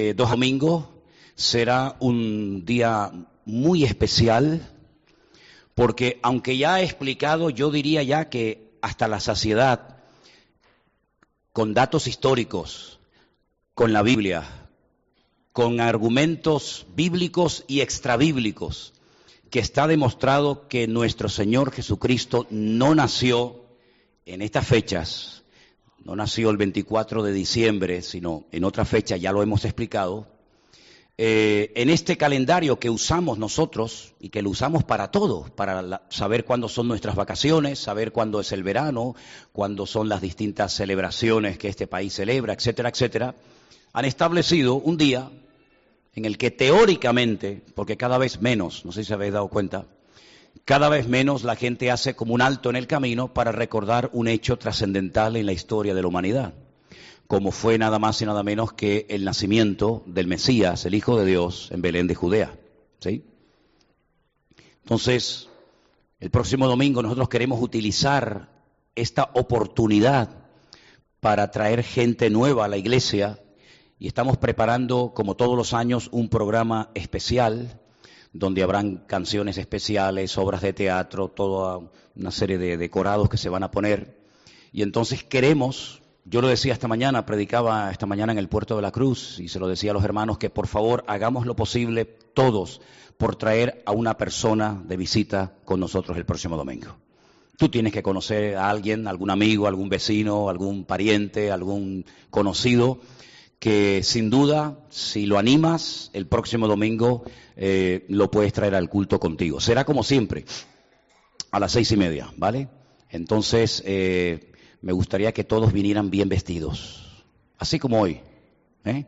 eh, dos domingos será un día muy especial porque aunque ya he explicado, yo diría ya que hasta la saciedad, con datos históricos, con la Biblia, con argumentos bíblicos y extrabíblicos, que está demostrado que nuestro Señor Jesucristo no nació en estas fechas, no nació el 24 de diciembre, sino en otra fecha, ya lo hemos explicado, eh, en este calendario que usamos nosotros y que lo usamos para todo, para saber cuándo son nuestras vacaciones, saber cuándo es el verano, cuándo son las distintas celebraciones que este país celebra, etcétera, etcétera, han establecido un día en el que teóricamente, porque cada vez menos, no sé si habéis dado cuenta, cada vez menos la gente hace como un alto en el camino para recordar un hecho trascendental en la historia de la humanidad, como fue nada más y nada menos que el nacimiento del Mesías, el Hijo de Dios, en Belén de Judea. ¿sí? Entonces, el próximo domingo nosotros queremos utilizar esta oportunidad para traer gente nueva a la iglesia y estamos preparando, como todos los años, un programa especial donde habrán canciones especiales, obras de teatro, toda una serie de decorados que se van a poner. Y entonces queremos, yo lo decía esta mañana, predicaba esta mañana en el puerto de la Cruz y se lo decía a los hermanos que por favor hagamos lo posible todos por traer a una persona de visita con nosotros el próximo domingo. Tú tienes que conocer a alguien, algún amigo, algún vecino, algún pariente, algún conocido que sin duda, si lo animas, el próximo domingo eh, lo puedes traer al culto contigo. Será como siempre, a las seis y media, ¿vale? Entonces, eh, me gustaría que todos vinieran bien vestidos, así como hoy, ¿eh?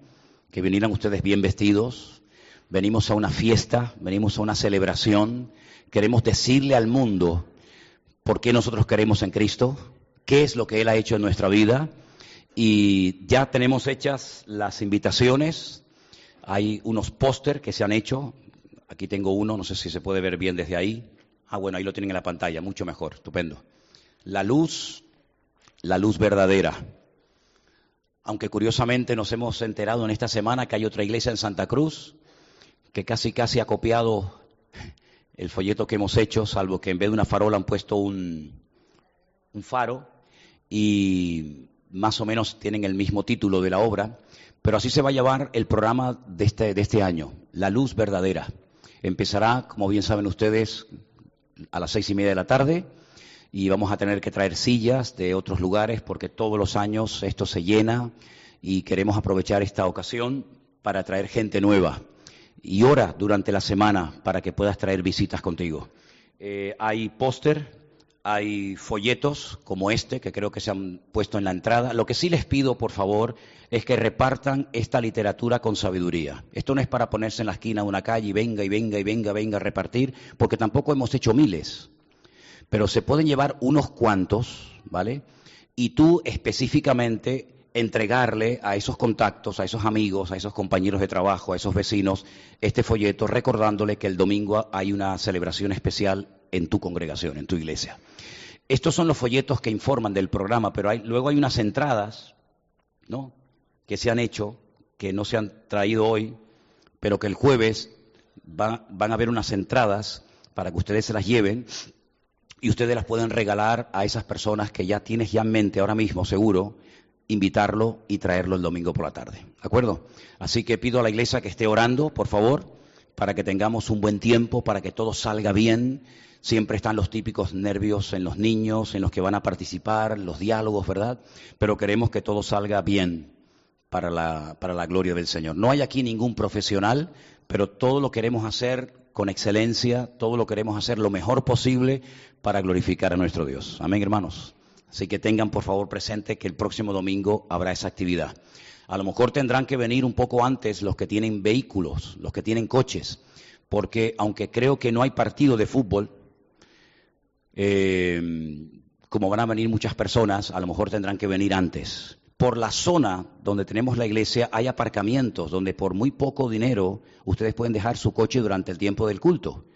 que vinieran ustedes bien vestidos. Venimos a una fiesta, venimos a una celebración, queremos decirle al mundo por qué nosotros queremos en Cristo, qué es lo que Él ha hecho en nuestra vida y ya tenemos hechas las invitaciones. Hay unos póster que se han hecho. Aquí tengo uno, no sé si se puede ver bien desde ahí. Ah, bueno, ahí lo tienen en la pantalla, mucho mejor, estupendo. La luz, la luz verdadera. Aunque curiosamente nos hemos enterado en esta semana que hay otra iglesia en Santa Cruz que casi casi ha copiado el folleto que hemos hecho, salvo que en vez de una farola han puesto un, un faro. Y más o menos tienen el mismo título de la obra, pero así se va a llamar el programa de este, de este año, La Luz Verdadera. Empezará, como bien saben ustedes, a las seis y media de la tarde y vamos a tener que traer sillas de otros lugares porque todos los años esto se llena y queremos aprovechar esta ocasión para traer gente nueva. Y ora durante la semana para que puedas traer visitas contigo. Eh, hay póster hay folletos como este que creo que se han puesto en la entrada. Lo que sí les pido, por favor, es que repartan esta literatura con sabiduría. Esto no es para ponerse en la esquina de una calle y venga y venga y venga, venga a repartir, porque tampoco hemos hecho miles. Pero se pueden llevar unos cuantos, ¿vale? Y tú específicamente entregarle a esos contactos, a esos amigos, a esos compañeros de trabajo, a esos vecinos, este folleto recordándole que el domingo hay una celebración especial en tu congregación, en tu iglesia. Estos son los folletos que informan del programa, pero luego hay unas entradas, ¿no? Que se han hecho, que no se han traído hoy, pero que el jueves van a haber unas entradas para que ustedes se las lleven y ustedes las pueden regalar a esas personas que ya tienes ya en mente ahora mismo, seguro, invitarlo y traerlo el domingo por la tarde. ¿De acuerdo? Así que pido a la iglesia que esté orando, por favor, para que tengamos un buen tiempo, para que todo salga bien. Siempre están los típicos nervios en los niños, en los que van a participar, los diálogos, ¿verdad? Pero queremos que todo salga bien para la, para la gloria del Señor. No hay aquí ningún profesional, pero todo lo queremos hacer con excelencia, todo lo queremos hacer lo mejor posible para glorificar a nuestro Dios. Amén, hermanos. Así que tengan por favor presente que el próximo domingo habrá esa actividad. A lo mejor tendrán que venir un poco antes los que tienen vehículos, los que tienen coches, porque aunque creo que no hay partido de fútbol, eh, como van a venir muchas personas, a lo mejor tendrán que venir antes. Por la zona donde tenemos la iglesia hay aparcamientos donde por muy poco dinero ustedes pueden dejar su coche durante el tiempo del culto.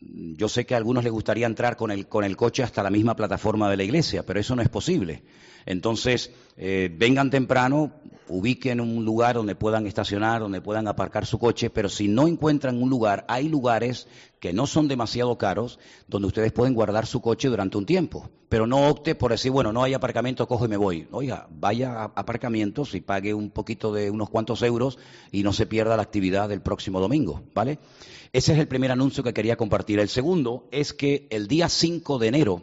Yo sé que a algunos les gustaría entrar con el, con el coche hasta la misma plataforma de la iglesia, pero eso no es posible. Entonces, eh, vengan temprano, ubiquen un lugar donde puedan estacionar, donde puedan aparcar su coche, pero si no encuentran un lugar, hay lugares que no son demasiado caros donde ustedes pueden guardar su coche durante un tiempo. Pero no opte por decir, bueno, no hay aparcamiento, cojo y me voy. Oiga, vaya a aparcamientos y pague un poquito de unos cuantos euros y no se pierda la actividad del próximo domingo, ¿vale? Ese es el primer anuncio que quería compartir. El segundo es que el día 5 de enero,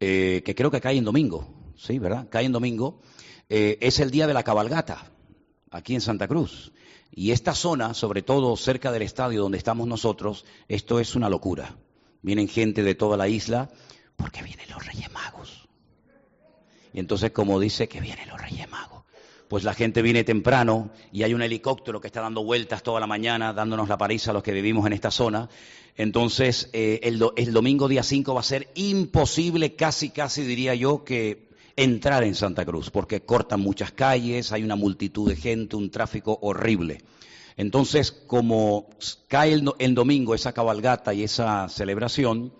eh, que creo que cae en domingo, ¿sí? ¿Verdad? Cae en domingo eh, es el día de la cabalgata, aquí en Santa Cruz. Y esta zona, sobre todo cerca del estadio donde estamos nosotros, esto es una locura. Vienen gente de toda la isla porque vienen los Reyes Magos. Y entonces, como dice que vienen los Reyes Magos, pues la gente viene temprano y hay un helicóptero que está dando vueltas toda la mañana, dándonos la parisa a los que vivimos en esta zona. Entonces, eh, el, el domingo día 5 va a ser imposible, casi, casi diría yo, que entrar en Santa Cruz, porque cortan muchas calles, hay una multitud de gente, un tráfico horrible. Entonces, como cae el, domingo esa cabalgata y esa celebración,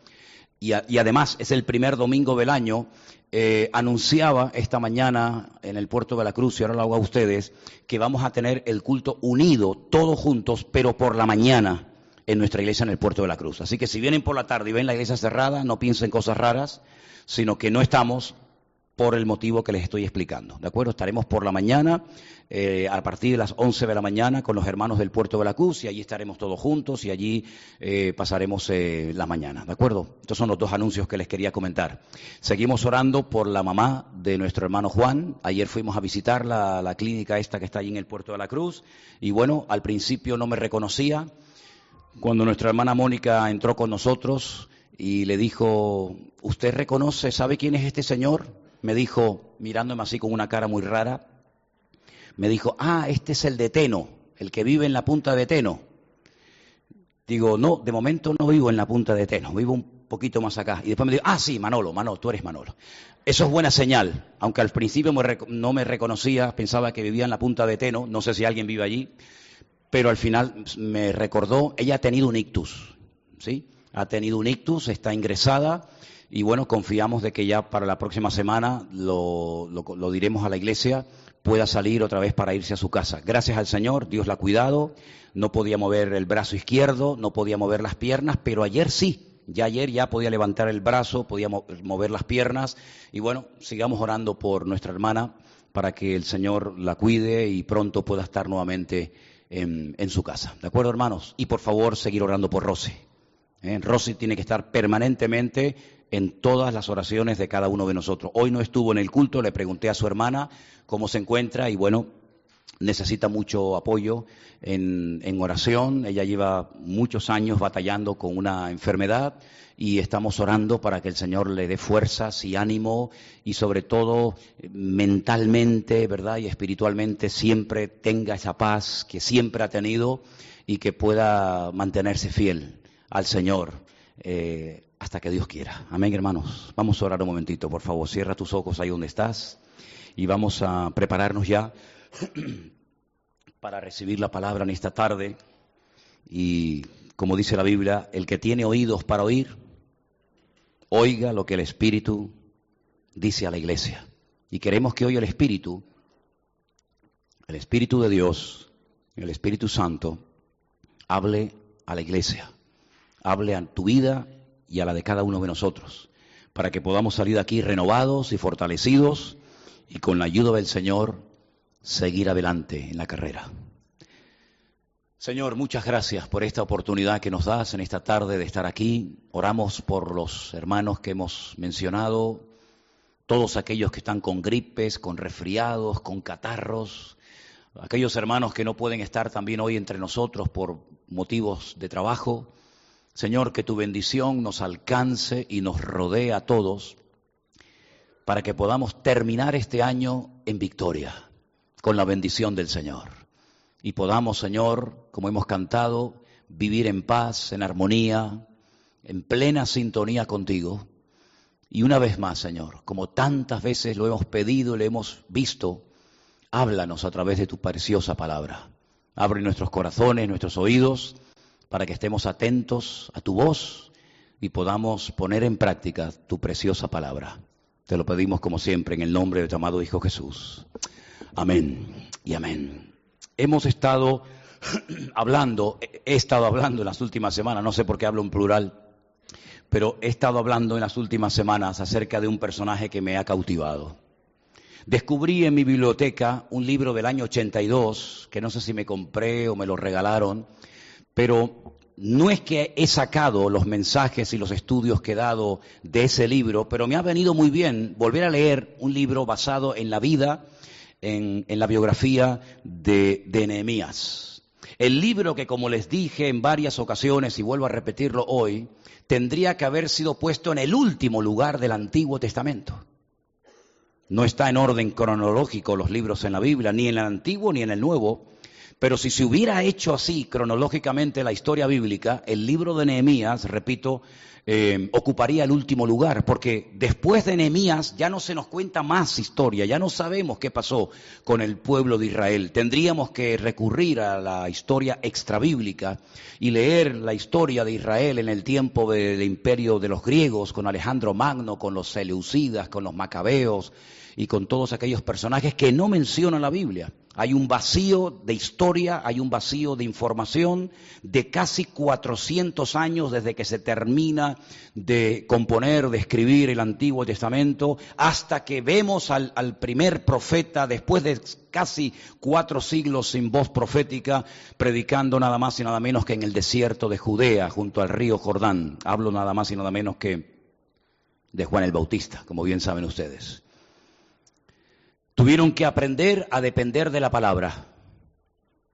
y, además es el primer domingo del año, eh, anunciaba esta mañana en el puerto de la Cruz, y ahora lo hago a ustedes, que vamos a tener el culto unido, todos juntos, pero por la mañana en nuestra iglesia en el puerto de la Cruz. Así que si vienen por la tarde y ven la iglesia cerrada, no piensen cosas raras, sino que no estamos por el motivo que les estoy explicando. ¿De acuerdo? Estaremos por la mañana, eh, a partir de las 11 de la mañana, con los hermanos del Puerto de la Cruz, y allí estaremos todos juntos y allí eh, pasaremos eh, la mañana. ¿De acuerdo? Estos son los dos anuncios que les quería comentar. Seguimos orando por la mamá de nuestro hermano Juan. Ayer fuimos a visitar la, la clínica esta que está allí en el Puerto de la Cruz, y bueno, al principio no me reconocía. Cuando nuestra hermana Mónica entró con nosotros y le dijo, ¿usted reconoce, sabe quién es este señor? Me dijo, mirándome así con una cara muy rara, me dijo, ah, este es el de Teno, el que vive en la punta de Teno. Digo, no, de momento no vivo en la punta de Teno, vivo un poquito más acá. Y después me dijo, ah, sí, Manolo, Manolo, tú eres Manolo. Eso es buena señal, aunque al principio no me reconocía, pensaba que vivía en la punta de Teno, no sé si alguien vive allí, pero al final me recordó, ella ha tenido un ictus, ¿sí? Ha tenido un ictus, está ingresada y bueno, confiamos de que ya para la próxima semana lo, diremos a la iglesia, pueda salir otra vez para irse a su casa. Gracias al Señor, Dios la ha cuidado, no podía mover el brazo izquierdo, no podía mover las piernas, pero ayer sí, ya ayer ya podía levantar el brazo, podía mover las piernas y bueno, sigamos orando por nuestra hermana para que el Señor la cuide y pronto pueda estar nuevamente en, su casa. ¿De acuerdo, hermanos? Y por favor, seguir orando por Rosy. ¿Eh? Rosy tiene que estar permanentemente en todas las oraciones de cada uno de nosotros. Hoy no estuvo en el culto, le pregunté a su hermana cómo se encuentra y bueno, necesita mucho apoyo en, oración. Ella lleva muchos años batallando con una enfermedad y estamos orando para que el Señor le dé fuerzas y ánimo y sobre todo mentalmente, ¿verdad? Y espiritualmente siempre tenga esa paz que siempre ha tenido y que pueda mantenerse fiel al Señor. Eh, hasta que Dios quiera. Amén, hermanos. Vamos a orar un momentito, por favor. Cierra tus ojos ahí donde estás y vamos a prepararnos ya para recibir la palabra en esta tarde. Y como dice la Biblia, el que tiene oídos para oír, oiga lo que el Espíritu dice a la iglesia. Y queremos que hoy el Espíritu, el Espíritu de Dios, el Espíritu Santo, hable a la iglesia, hable a tu vida y a la de cada uno de nosotros, para que podamos salir de aquí renovados y fortalecidos y con la ayuda del Señor seguir adelante en la carrera. Señor, muchas gracias por esta oportunidad que nos das en esta tarde de estar aquí. Oramos por los hermanos que hemos mencionado, todos aquellos que están con gripes, con resfriados, con catarros, aquellos hermanos que no pueden estar también hoy entre nosotros por motivos de trabajo. Señor, que tu bendición nos alcance y nos rodee a todos para que podamos terminar este año en victoria, con la bendición del Señor. Y podamos, Señor, como hemos cantado, vivir en paz, en armonía, en plena sintonía contigo. Y una vez más, Señor, como tantas veces lo hemos pedido lo hemos visto, háblanos a través de tu preciosa palabra. Abre nuestros corazones, nuestros oídos para que estemos atentos a tu voz y podamos poner en práctica tu preciosa palabra. Te lo pedimos como siempre en el nombre de tu amado Hijo Jesús. Amén y amén. Hemos estado hablando, he estado hablando en las últimas semanas, no sé por qué hablo en plural, pero he estado hablando en las últimas semanas acerca de un personaje que me ha cautivado. Descubrí en mi biblioteca un libro del año 82, que no sé si me compré o me lo regalaron, pero no es que he sacado los mensajes y los estudios que he dado de ese libro, pero me ha venido muy bien volver a leer un libro basado en la vida, en, la biografía de, de Nehemías. El libro que, como les dije en varias ocasiones y vuelvo a repetirlo hoy, tendría que haber sido puesto en el último lugar del Antiguo Testamento. No está en orden cronológico los libros en la Biblia, ni en el Antiguo ni en el Nuevo, pero si se hubiera hecho así cronológicamente la historia bíblica, el libro de Nehemías, repito, eh, ocuparía el último lugar, porque después de Nehemías ya no se nos cuenta más historia, ya no sabemos qué pasó con el pueblo de Israel. Tendríamos que recurrir a la historia extrabíblica y leer la historia de Israel en el tiempo del imperio de los griegos, con Alejandro Magno, con los Seleucidas, con los Macabeos y con todos aquellos personajes que no menciona la Biblia. Hay un vacío de historia, hay un vacío de información de casi 400 años desde que se termina de componer, de escribir el Antiguo Testamento, hasta que vemos al, al, primer profeta, después de casi cuatro siglos sin voz profética, predicando nada más y nada menos que en el desierto de Judea, junto al río Jordán. Hablo nada más y nada menos que de Juan el Bautista, como bien saben ustedes. Tuvieron que aprender a depender de la palabra.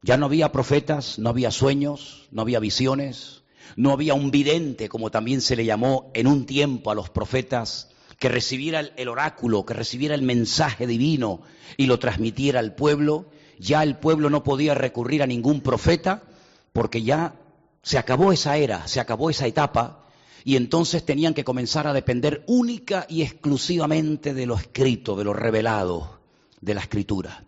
Ya no había profetas, no había sueños, no había visiones, no había un vidente, como también se le llamó en un tiempo a los profetas, que recibiera el oráculo, que recibiera el mensaje divino y lo transmitiera al pueblo. Ya el pueblo no podía recurrir a ningún profeta porque ya se acabó esa era, se acabó esa etapa y entonces tenían que comenzar a depender única y exclusivamente de lo escrito, de lo revelado de la escritura.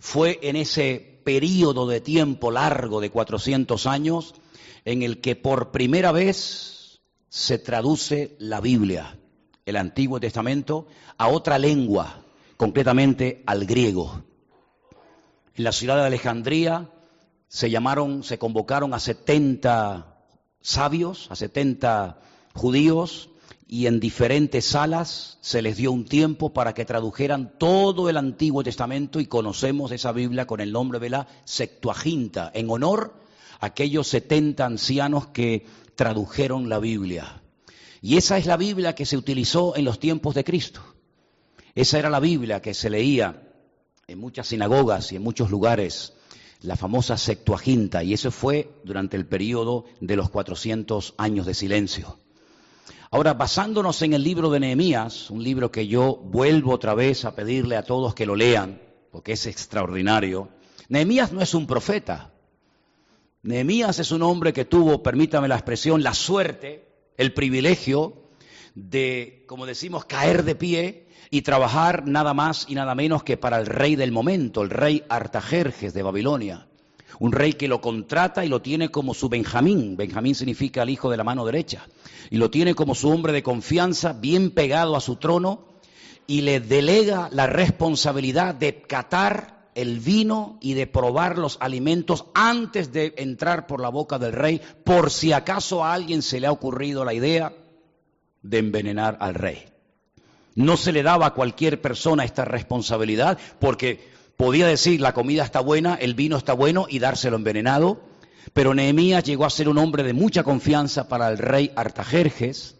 Fue en ese periodo de tiempo largo de 400 años en el que por primera vez se traduce la Biblia, el Antiguo Testamento, a otra lengua, concretamente al griego. En la ciudad de Alejandría se llamaron, se convocaron a 70 sabios, a 70 judíos, y en diferentes salas se les dio un tiempo para que tradujeran todo el Antiguo Testamento y conocemos esa Biblia con el nombre de la Septuaginta, en honor a aquellos 70 ancianos que tradujeron la Biblia. Y esa es la Biblia que se utilizó en los tiempos de Cristo. Esa era la Biblia que se leía en muchas sinagogas y en muchos lugares, la famosa Septuaginta, y eso fue durante el periodo de los 400 años de silencio. Ahora, basándonos en el libro de Nehemías, un libro que yo vuelvo otra vez a pedirle a todos que lo lean, porque es extraordinario, Nehemías no es un profeta. Nehemías es un hombre que tuvo, permítame la expresión, la suerte, el privilegio de, como decimos, caer de pie y trabajar nada más y nada menos que para el rey del momento, el rey Artajerjes de Babilonia. Un rey que lo contrata y lo tiene como su Benjamín. Benjamín significa el hijo de la mano derecha. Y lo tiene como su hombre de confianza, bien pegado a su trono, y le delega la responsabilidad de catar el vino y de probar los alimentos antes de entrar por la boca del rey, por si acaso a alguien se le ha ocurrido la idea de envenenar al rey. No se le daba a cualquier persona esta responsabilidad porque podía decir la comida está buena, el vino está bueno y dárselo envenenado, pero Nehemías llegó a ser un hombre de mucha confianza para el rey Artajerjes.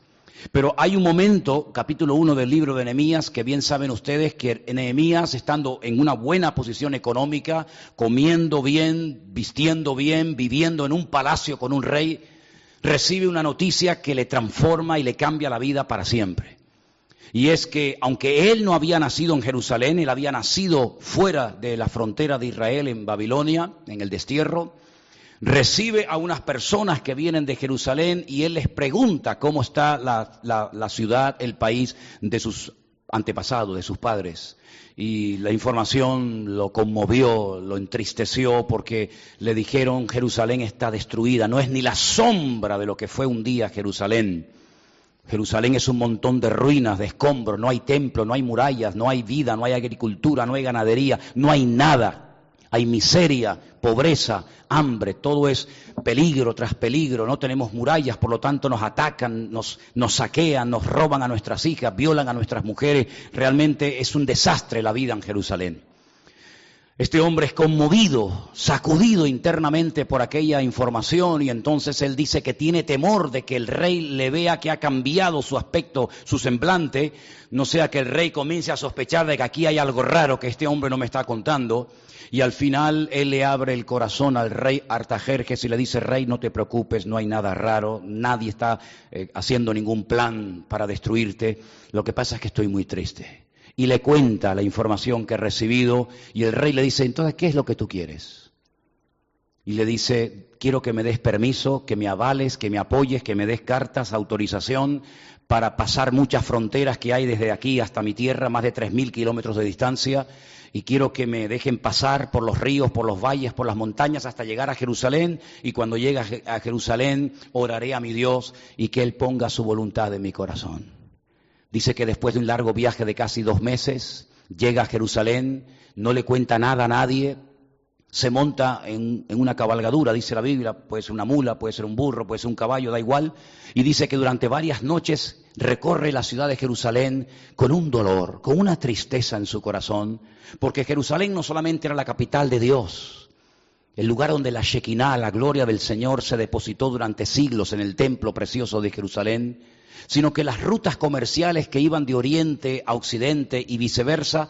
Pero hay un momento, capítulo 1 del libro de Nehemías, que bien saben ustedes que Nehemías, estando en una buena posición económica, comiendo bien, vistiendo bien, viviendo en un palacio con un rey, recibe una noticia que le transforma y le cambia la vida para siempre. Y es que aunque él no había nacido en Jerusalén, él había nacido fuera de la frontera de Israel, en Babilonia, en el destierro, recibe a unas personas que vienen de Jerusalén y él les pregunta cómo está la, la ciudad, el país de sus antepasados, de sus padres. Y la información lo conmovió, lo entristeció porque le dijeron Jerusalén está destruida, no es ni la sombra de lo que fue un día Jerusalén. Jerusalén es un montón de ruinas, de escombros, no hay templo, no hay murallas, no hay vida, no hay agricultura, no hay ganadería, no hay nada. Hay miseria, pobreza, hambre, todo es peligro tras peligro, no tenemos murallas, por lo tanto nos atacan, nos, saquean, nos roban a nuestras hijas, violan a nuestras mujeres. Realmente es un desastre la vida en Jerusalén. Este hombre es conmovido, sacudido internamente por aquella información y entonces él dice que tiene temor de que el rey le vea que ha cambiado su aspecto, su semblante, no sea que el rey comience a sospechar de que aquí hay algo raro que este hombre no me está contando. Y al final él le abre el corazón al rey Artajerjes y le dice, rey, no te preocupes, no hay nada raro, nadie está eh, haciendo ningún plan para destruirte, lo que pasa es que estoy muy triste y le cuenta la información que ha recibido y el rey le dice, entonces, ¿qué es lo que tú quieres? Y le dice, quiero que me des permiso, que me avales, que me apoyes, que me des cartas, autorización para pasar muchas fronteras que hay desde aquí hasta mi tierra, más de 3.000 kilómetros de distancia, y quiero que me dejen pasar por los ríos, por los valles, por las montañas hasta llegar a Jerusalén, y cuando llegue a Jerusalén oraré a mi Dios y que Él ponga su voluntad en mi corazón. Dice que después de un largo viaje de casi dos meses, llega a Jerusalén, no le cuenta nada a nadie, se monta en, una cabalgadura, dice la Biblia, puede ser una mula, puede ser un burro, puede ser un caballo, da igual, y dice que durante varias noches recorre la ciudad de Jerusalén con un dolor, con una tristeza en su corazón, porque Jerusalén no solamente era la capital de Dios, el lugar donde la Shekinah, la gloria del Señor, se depositó durante siglos en el templo precioso de Jerusalén, sino que las rutas comerciales que iban de oriente a occidente y viceversa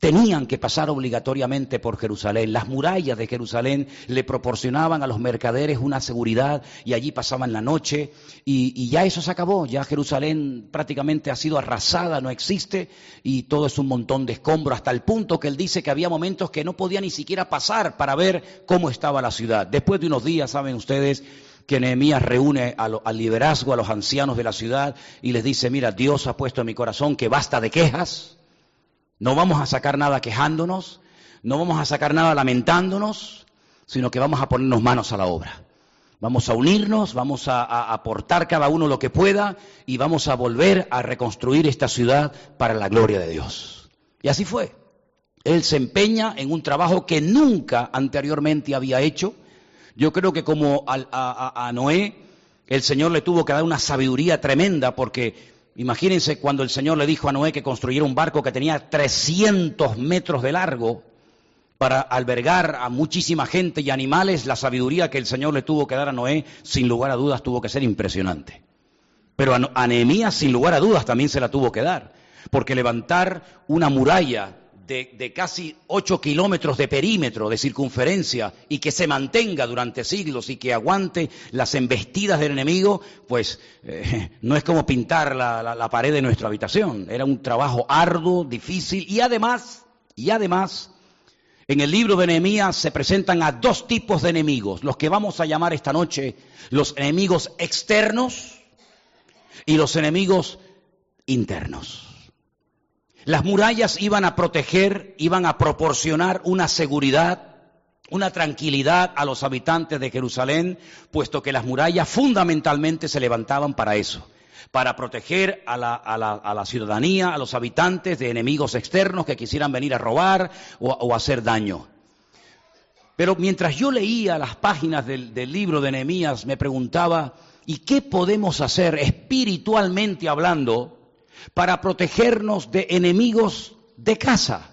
tenían que pasar obligatoriamente por Jerusalén. Las murallas de Jerusalén le proporcionaban a los mercaderes una seguridad y allí pasaban la noche y, ya eso se acabó. Ya Jerusalén prácticamente ha sido arrasada, no existe y todo es un montón de escombros hasta el punto que él dice que había momentos que no podía ni siquiera pasar para ver cómo estaba la ciudad. Después de unos días, saben ustedes, que Nehemías reúne al liderazgo, a los ancianos de la ciudad y les dice, mira, Dios ha puesto en mi corazón que basta de quejas, no vamos a sacar nada quejándonos, no vamos a sacar nada lamentándonos, sino que vamos a ponernos manos a la obra. Vamos a unirnos, vamos a, aportar cada uno lo que pueda y vamos a volver a reconstruir esta ciudad para la gloria de Dios. Y así fue. Él se empeña en un trabajo que nunca anteriormente había hecho, yo creo que como a, Noé, el Señor le tuvo que dar una sabiduría tremenda porque imagínense cuando el Señor le dijo a Noé que construyera un barco que tenía 300 metros de largo para albergar a muchísima gente y animales, la sabiduría que el Señor le tuvo que dar a Noé, sin lugar a dudas, tuvo que ser impresionante. Pero a, Nehemías, sin lugar a dudas, también se la tuvo que dar, porque levantar una muralla de, casi ocho kilómetros de perímetro, de circunferencia, y que se mantenga durante siglos y que aguante las embestidas del enemigo, pues eh, no es como pintar la, la pared de nuestra habitación. Era un trabajo arduo, difícil, y además, y además, en el libro de Nehemías se presentan a dos tipos de enemigos, los que vamos a llamar esta noche los enemigos externos y los enemigos internos. Las murallas iban a proteger, iban a proporcionar una seguridad, una tranquilidad a los habitantes de Jerusalén, puesto que las murallas fundamentalmente se levantaban para eso, para proteger a la, ciudadanía, a los habitantes de enemigos externos que quisieran venir a robar o, hacer daño. Pero mientras yo leía las páginas del, del libro de Nehemías, me preguntaba, ¿y qué podemos hacer espiritualmente hablando? Para protegernos de enemigos de casa.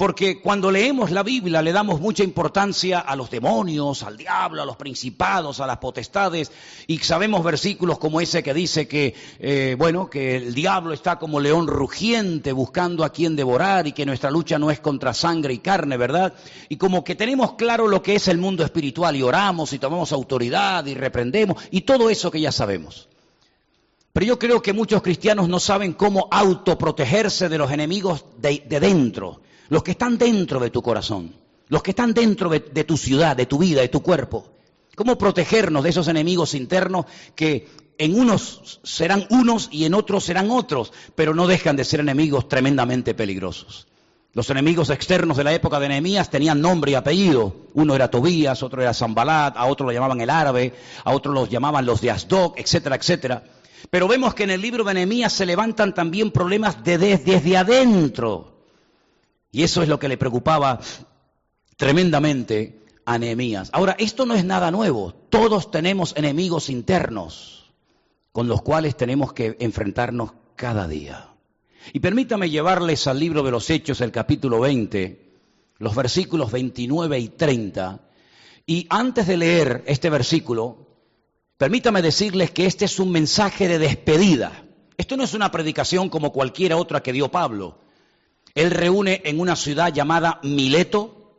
Porque cuando leemos la Biblia le damos mucha importancia a los demonios, al diablo, a los principados, a las potestades, y sabemos versículos como ese que dice que, eh, bueno, que el diablo está como león rugiente buscando a quien devorar y que nuestra lucha no es contra sangre y carne, ¿verdad? Y como que tenemos claro lo que es el mundo espiritual y oramos y tomamos autoridad y reprendemos y todo eso que ya sabemos. Pero yo creo que muchos cristianos no saben cómo autoprotegerse de los enemigos de, dentro, los que están dentro de tu corazón, los que están dentro de, tu ciudad, de tu vida, de tu cuerpo. ¿Cómo protegernos de esos enemigos internos que en unos serán unos y en otros serán otros, pero no dejan de ser enemigos tremendamente peligrosos? Los enemigos externos de la época de Nehemías tenían nombre y apellido. Uno era Tobías, otro era Zambalat, a otro lo llamaban el árabe, a otro los llamaban los de Asdok, etcétera, etcétera. Pero vemos que en el libro de Nehemías se levantan también problemas de desde adentro. Y eso es lo que le preocupaba tremendamente a Nehemías. Ahora, esto no es nada nuevo. Todos tenemos enemigos internos con los cuales tenemos que enfrentarnos cada día. Y permítame llevarles al libro de los Hechos, el capítulo 20, los versículos 29 y 30. Y antes de leer este versículo, permítame decirles que este es un mensaje de despedida. Esto no es una predicación como cualquiera otra que dio Pablo. Él reúne en una ciudad llamada Mileto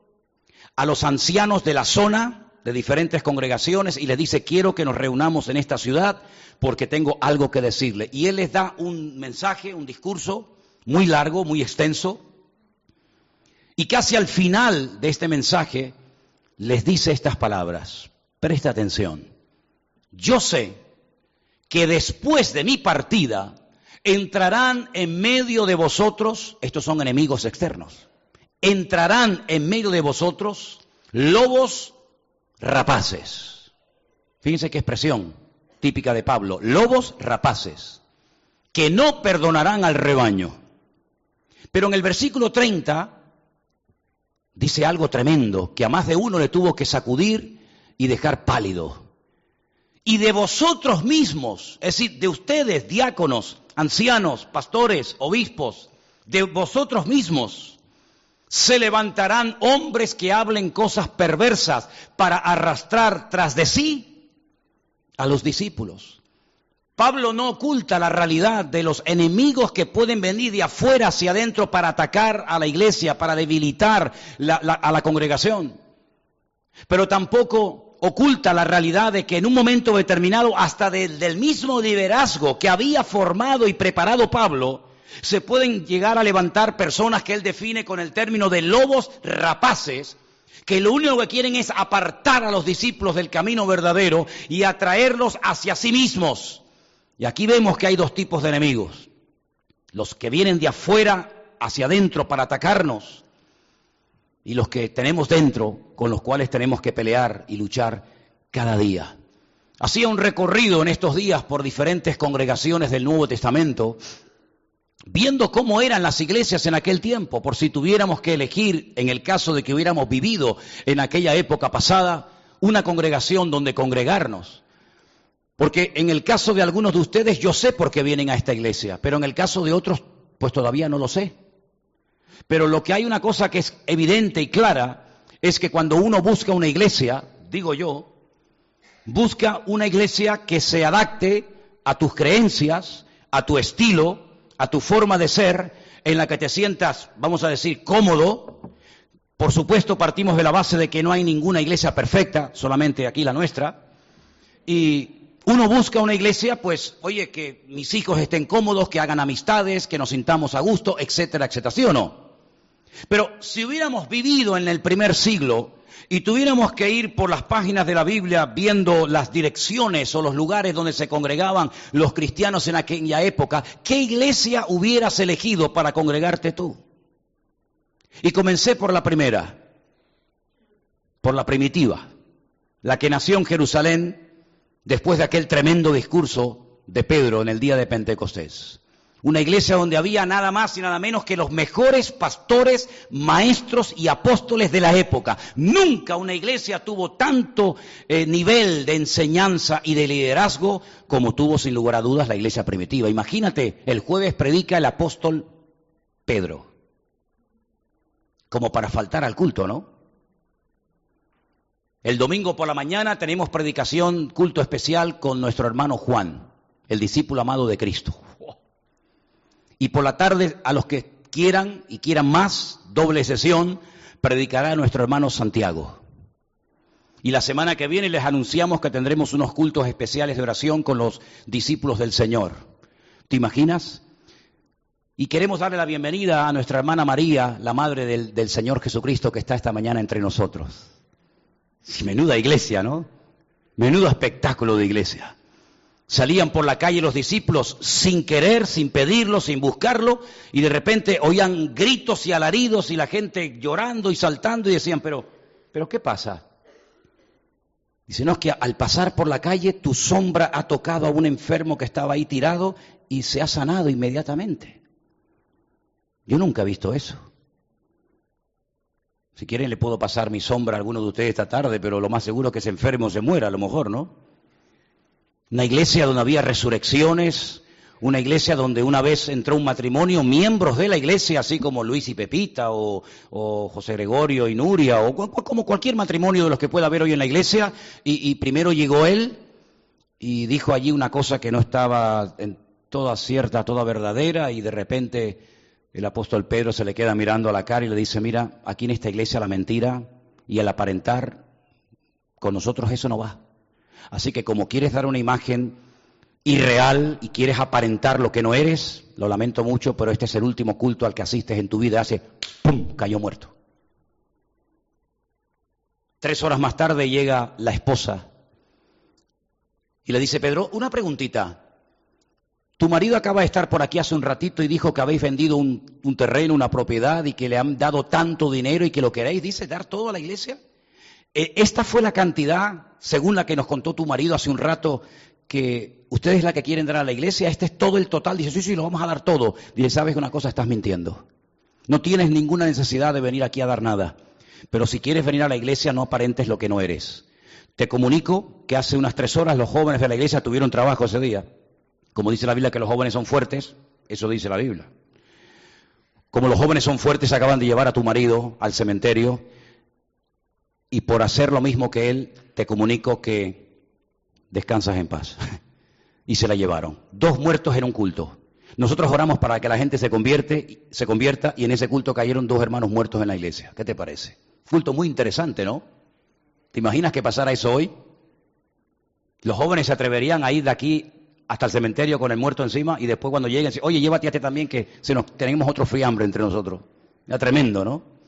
a los ancianos de la zona, de diferentes congregaciones, y les dice, quiero que nos reunamos en esta ciudad porque tengo algo que decirle. Y él les da un mensaje, un discurso muy largo, muy extenso, y casi al final de este mensaje les dice estas palabras. Presta atención. Yo sé que después de mi partida entrarán en medio de vosotros, estos son enemigos externos, entrarán en medio de vosotros lobos rapaces. Fíjense qué expresión típica de Pablo, lobos rapaces, que no perdonarán al rebaño. Pero en el versículo 30 dice algo tremendo, que a más de uno le tuvo que sacudir y dejar pálido. Y de vosotros mismos, es decir, de ustedes, diáconos, ancianos, pastores, obispos, de vosotros mismos, se levantarán hombres que hablen cosas perversas para arrastrar tras de sí a los discípulos. Pablo no oculta la realidad de los enemigos que pueden venir de afuera hacia adentro para atacar a la iglesia, para debilitar a la congregación. Pero tampoco oculta la realidad de que en un momento determinado, hasta del mismo liderazgo que había formado y preparado Pablo, se pueden llegar a levantar personas que él define con el término de lobos rapaces, que lo único que quieren es apartar a los discípulos del camino verdadero y atraerlos hacia sí mismos. Y aquí vemos que hay dos tipos de enemigos. Los que vienen de afuera hacia adentro para atacarnos y los que tenemos dentro con los cuales tenemos que pelear y luchar cada día. Hacía un recorrido en estos días por diferentes congregaciones del Nuevo Testamento, viendo cómo eran las iglesias en aquel tiempo, por si tuviéramos que elegir, en el caso de que hubiéramos vivido en aquella época pasada, una congregación donde congregarnos. Porque en el caso de algunos de ustedes yo sé por qué vienen a esta iglesia, pero en el caso de otros pues todavía no lo sé. Pero lo que hay una cosa que es evidente y clara es que cuando uno busca una iglesia, digo yo, busca una iglesia que se adapte a tus creencias, a tu estilo, a tu forma de ser, en la que te sientas, vamos a decir, cómodo. Por supuesto, partimos de la base de que no hay ninguna iglesia perfecta, solamente aquí la nuestra. Y uno busca una iglesia, pues, oye, que mis hijos estén cómodos, que hagan amistades, que nos sintamos a gusto, etcétera, etcétera, ¿sí o no? Pero si hubiéramos vivido en el primer siglo y tuviéramos que ir por las páginas de la Biblia viendo las direcciones o los lugares donde se congregaban los cristianos en aquella época, ¿qué iglesia hubieras elegido para congregarte tú? Y comencé por la primera, por la primitiva, la que nació en Jerusalén después de aquel tremendo discurso de Pedro en el día de Pentecostés. Una iglesia donde había nada más y nada menos que los mejores pastores, maestros y apóstoles de la época. Nunca una iglesia tuvo tanto eh, nivel de enseñanza y de liderazgo como tuvo sin lugar a dudas la iglesia primitiva. Imagínate, el jueves predica el apóstol Pedro. Como para faltar al culto, ¿no? El domingo por la mañana tenemos predicación, culto especial con nuestro hermano Juan, el discípulo amado de Cristo. Y por la tarde, a los que quieran y quieran más, doble sesión, predicará nuestro hermano Santiago. Y la semana que viene les anunciamos que tendremos unos cultos especiales de oración con los discípulos del Señor. ¿Te imaginas? Y queremos darle la bienvenida a nuestra hermana María, la madre del, del Señor Jesucristo que está esta mañana entre nosotros. Menuda iglesia, ¿no? Menudo espectáculo de iglesia. Salían por la calle los discípulos sin querer, sin pedirlo, sin buscarlo, y de repente oían gritos y alaridos y la gente llorando y saltando y decían, pero, pero ¿qué pasa? Dice, no, es que al pasar por la calle tu sombra ha tocado a un enfermo que estaba ahí tirado y se ha sanado inmediatamente. Yo nunca he visto eso. Si quieren le puedo pasar mi sombra a alguno de ustedes esta tarde, pero lo más seguro es que ese enfermo se muera, a lo mejor, ¿no? Una iglesia donde había resurrecciones, una iglesia donde una vez entró un matrimonio, miembros de la iglesia, así como Luis y Pepita, o, José Gregorio y Nuria, o como cualquier matrimonio de los que pueda haber hoy en la iglesia, y, primero llegó él y dijo allí una cosa que no estaba en toda cierta, toda verdadera, y de repente el apóstol Pedro se le queda mirando a la cara y le dice, mira, aquí en esta iglesia la mentira y el aparentar, con nosotros eso no va. Así que como quieres dar una imagen irreal y quieres aparentar lo que no eres, lo lamento mucho, pero este es el último culto al que asistes en tu vida. Hace, ¡pum!, cayó muerto. Tres horas más tarde llega la esposa y le dice, Pedro, una preguntita. Tu marido acaba de estar por aquí hace un ratito y dijo que habéis vendido un, un, terreno, una propiedad y que le han dado tanto dinero y que lo queréis, dice, dar todo a la iglesia. Eh, esta fue la cantidad, según la que nos contó tu marido hace un rato, que ustedes la que quieren dar a la iglesia, este es todo el total. Dice, sí, sí, lo vamos a dar todo. Dice, sabes una cosa, estás mintiendo. No tienes ninguna necesidad de venir aquí a dar nada. Pero si quieres venir a la iglesia, no aparentes lo que no eres. Te comunico que hace unas tres horas los jóvenes de la iglesia tuvieron trabajo ese día. Como dice la Biblia que los jóvenes son fuertes, eso dice la Biblia. Como los jóvenes son fuertes, acaban de llevar a tu marido al cementerio y por hacer lo mismo que él, te comunico que descansas en paz. y se la llevaron. Dos muertos en un culto. Nosotros oramos para que la gente se, convierte, se convierta y en ese culto cayeron dos hermanos muertos en la iglesia. ¿Qué te parece? Culto muy interesante, ¿no? ¿Te imaginas que pasara eso hoy? Los jóvenes se atreverían a ir de aquí hasta el cementerio con el muerto encima y después cuando lleguen, oye, llévate a este también que se nos, tenemos otro fiambre entre nosotros. Era tremendo, ¿no?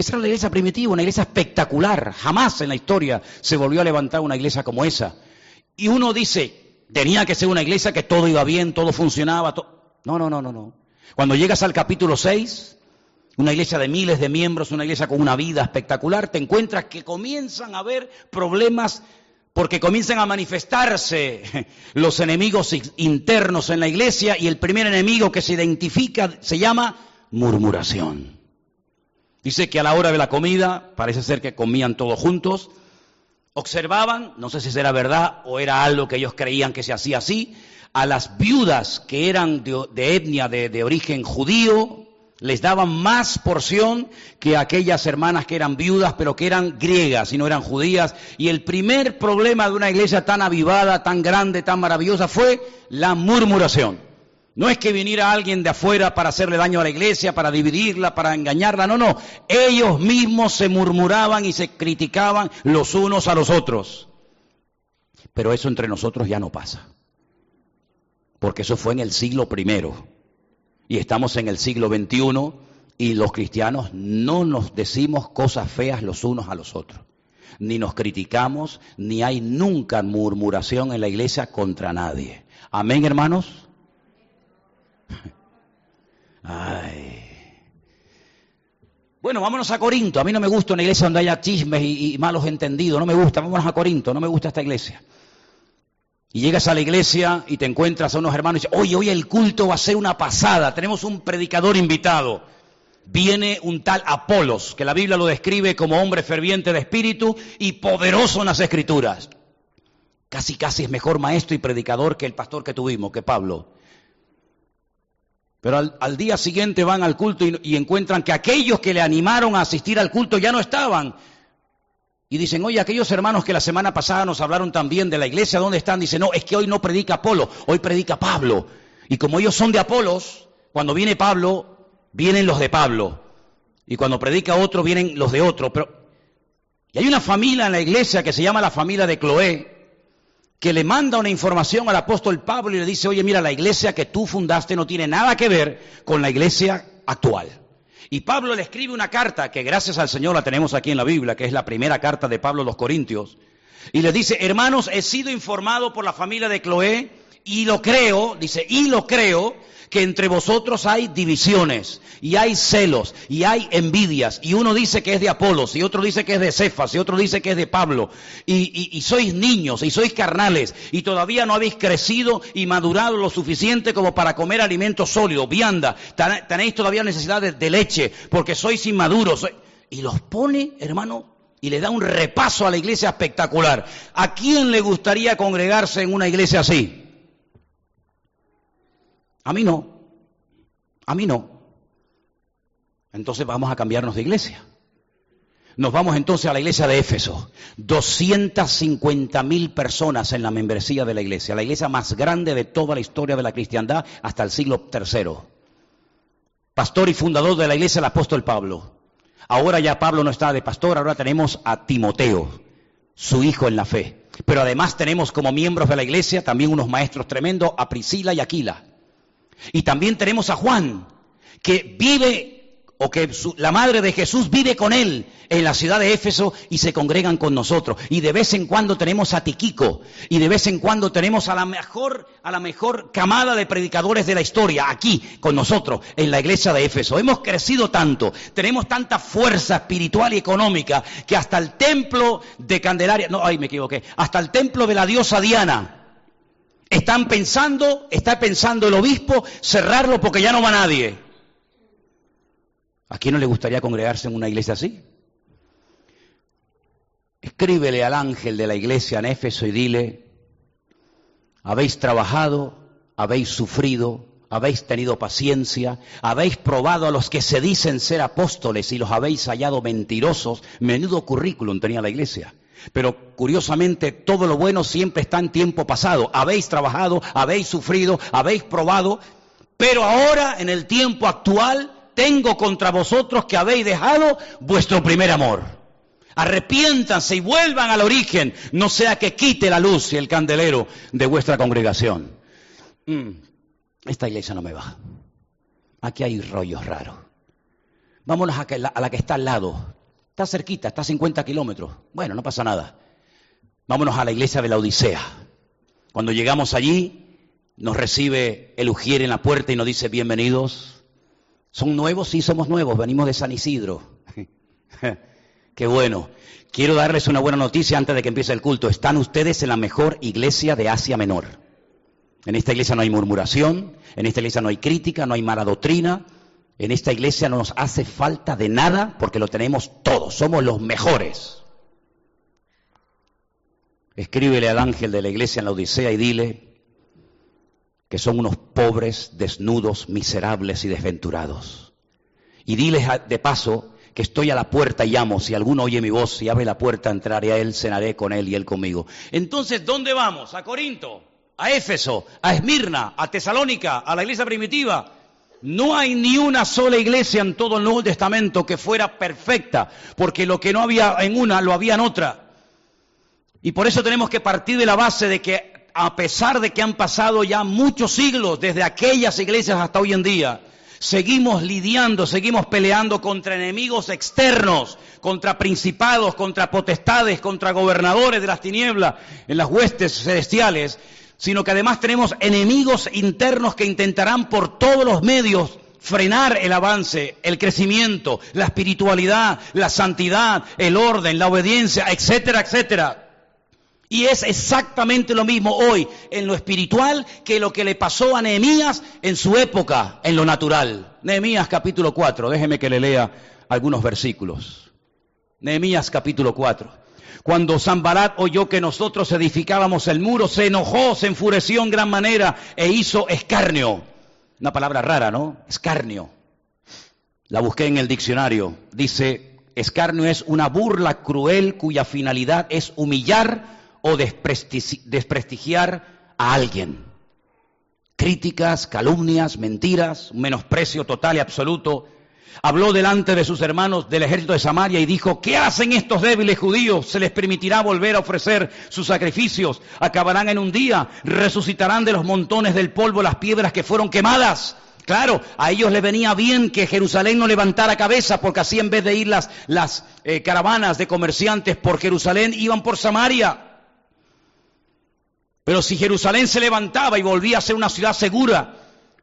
Esa era la iglesia primitiva, una iglesia espectacular. Jamás en la historia se volvió a levantar una iglesia como esa. Y uno dice, tenía que ser una iglesia que todo iba bien, todo funcionaba. No, no, no, no, no. Cuando llegas al capítulo 6, una iglesia de miles de miembros, una iglesia con una vida espectacular, te encuentras que comienzan a haber problemas porque comienzan a manifestarse los enemigos internos en la iglesia y el primer enemigo que se identifica se llama murmuración. Dice que a la hora de la comida, parece ser que comían todos juntos, observaban, no sé si era verdad o era algo que ellos creían que se hacía así, a las viudas que eran de, etnia, de, origen judío, les daban más porción que aquellas hermanas que eran viudas, pero que eran griegas y no eran judías. Y el primer problema de una iglesia tan avivada, tan grande, tan maravillosa fue la murmuración. No es que viniera alguien de afuera para hacerle daño a la iglesia, para dividirla, para engañarla, no, no. Ellos mismos se murmuraban y se criticaban los unos a los otros. Pero eso entre nosotros ya no pasa. Porque eso fue en el siglo primero. Y estamos en el siglo XXI y los cristianos no nos decimos cosas feas los unos a los otros. Ni nos criticamos, ni hay nunca murmuración en la iglesia contra nadie. Amén, hermanos. Ay. Bueno, vámonos a Corinto. A mí no me gusta una iglesia donde haya chismes y, malos entendidos. No me gusta. Vámonos a Corinto. No me gusta esta iglesia. Y llegas a la iglesia y te encuentras a unos hermanos y dices, oye, hoy el culto va a ser una pasada. Tenemos un predicador invitado. Viene un tal Apolos, que la Biblia lo describe como hombre ferviente de espíritu y poderoso en las escrituras. Casi, casi es mejor maestro y predicador que el pastor que tuvimos, que Pablo. Pero al, día siguiente van al culto y, encuentran que aquellos que le animaron a asistir al culto ya no estaban. Y dicen, oye, aquellos hermanos que la semana pasada nos hablaron también de la iglesia, ¿dónde están? Dice, no, es que hoy no predica Apolo, hoy predica Pablo. Y como ellos son de Apolos, cuando viene Pablo, vienen los de Pablo. Y cuando predica otro, vienen los de otro. Pero... Y hay una familia en la iglesia que se llama la familia de Cloé, que le manda una información al apóstol Pablo y le dice, oye, mira, la iglesia que tú fundaste no tiene nada que ver con la iglesia actual. Y Pablo le escribe una carta que gracias al Señor la tenemos aquí en la Biblia, que es la primera carta de Pablo a los Corintios. Y le dice, hermanos, he sido informado por la familia de Cloé y lo creo, dice, y lo creo, que entre vosotros hay divisiones, y hay celos, y hay envidias, y uno dice que es de Apolos, y otro dice que es de Cefas, y otro dice que es de Pablo, y, sois niños, y sois carnales, y todavía no habéis crecido y madurado lo suficiente como para comer alimentos sólidos, vianda, tenéis todavía necesidad de, leche, porque sois inmaduros. Y los pone, hermano, y le da un repaso a la iglesia espectacular. ¿A quién le gustaría congregarse en una iglesia así? A mí no. A mí no. Entonces vamos a cambiarnos de iglesia. Nos vamos entonces a la iglesia de Éfeso. 250 mil personas en la membresía de la iglesia. La iglesia más grande de toda la historia de la cristiandad hasta el siglo III. Pastor y fundador de la iglesia, el apóstol Pablo. Ahora ya Pablo no está de pastor, ahora tenemos a Timoteo, su hijo en la fe. Pero además tenemos como miembros de la iglesia también unos maestros tremendos, a Priscila y Aquila. Y también tenemos a Juan, que vive o que la madre de Jesús vive con él en la ciudad de Éfeso y se congregan con nosotros. Y de vez en cuando tenemos a Tiquico y de vez en cuando tenemos a la mejor, a la mejor camada de predicadores de la historia aquí con nosotros en la iglesia de Éfeso. Hemos crecido tanto, tenemos tanta fuerza espiritual y económica que hasta el templo de Candelaria, no, ay, me equivoqué, hasta el templo de la diosa Diana están pensando, está pensando el obispo cerrarlo porque ya no va nadie. ¿A quién no le gustaría congregarse en una iglesia así? Escríbele al ángel de la iglesia en Éfeso y dile, habéis trabajado, habéis sufrido, habéis tenido paciencia, habéis probado a los que se dicen ser apóstoles y los habéis hallado mentirosos. Menudo currículum tenía la iglesia. Pero curiosamente todo lo bueno siempre está en tiempo pasado. Habéis trabajado, habéis sufrido, habéis probado, pero ahora en el tiempo actual tengo contra vosotros que habéis dejado vuestro primer amor. Arrepiéntanse y vuelvan al origen, no sea que quite la luz y el candelero de vuestra congregación. Mm, esta iglesia no me va. Aquí hay rollos raros. Vámonos a, a la que está al lado. Está cerquita, está a 50 kilómetros. Bueno, no pasa nada. Vámonos a la iglesia de la Odisea. Cuando llegamos allí, nos recibe el Ujier en la puerta y nos dice, bienvenidos. ¿Son nuevos? Sí, somos nuevos. Venimos de San Isidro. Qué bueno. Quiero darles una buena noticia antes de que empiece el culto. Están ustedes en la mejor iglesia de Asia Menor. En esta iglesia no hay murmuración, en esta iglesia no hay crítica, no hay mala doctrina, en esta iglesia no nos hace falta de nada porque lo tenemos todos, somos los mejores. Escríbele al ángel de la iglesia en la Odisea y dile que son unos pobres, desnudos, miserables y desventurados. Y diles de paso que estoy a la puerta y llamo. Si alguno oye mi voz y abre la puerta, entraré a él, cenaré con él y él conmigo. Entonces, ¿dónde vamos? ¿A Corinto? ¿A Éfeso? ¿A Esmirna? ¿A Tesalónica? ¿A la iglesia primitiva? No hay ni una sola iglesia en todo el Nuevo Testamento que fuera perfecta, porque lo que no había en una lo había en otra. Y por eso tenemos que partir de la base de que a pesar de que han pasado ya muchos siglos desde aquellas iglesias hasta hoy en día, seguimos lidiando, seguimos peleando contra enemigos externos, contra principados, contra potestades, contra gobernadores de las tinieblas en las huestes celestiales sino que además tenemos enemigos internos que intentarán por todos los medios frenar el avance, el crecimiento, la espiritualidad, la santidad, el orden, la obediencia, etcétera, etcétera. Y es exactamente lo mismo hoy en lo espiritual que lo que le pasó a Nehemías en su época, en lo natural. Nehemías capítulo 4, déjeme que le lea algunos versículos. Nehemías capítulo 4. Cuando Zambalat oyó que nosotros edificábamos el muro, se enojó, se enfureció en gran manera e hizo escarnio. Una palabra rara, ¿no? Escarnio. La busqué en el diccionario. Dice, escarnio es una burla cruel cuya finalidad es humillar o desprestigiar a alguien. Críticas, calumnias, mentiras, un menosprecio total y absoluto Habló delante de sus hermanos del ejército de Samaria y dijo, ¿qué hacen estos débiles judíos? ¿Se les permitirá volver a ofrecer sus sacrificios? Acabarán en un día, resucitarán de los montones del polvo las piedras que fueron quemadas. Claro, a ellos les venía bien que Jerusalén no levantara cabeza, porque así en vez de ir las, las eh, caravanas de comerciantes por Jerusalén, iban por Samaria. Pero si Jerusalén se levantaba y volvía a ser una ciudad segura,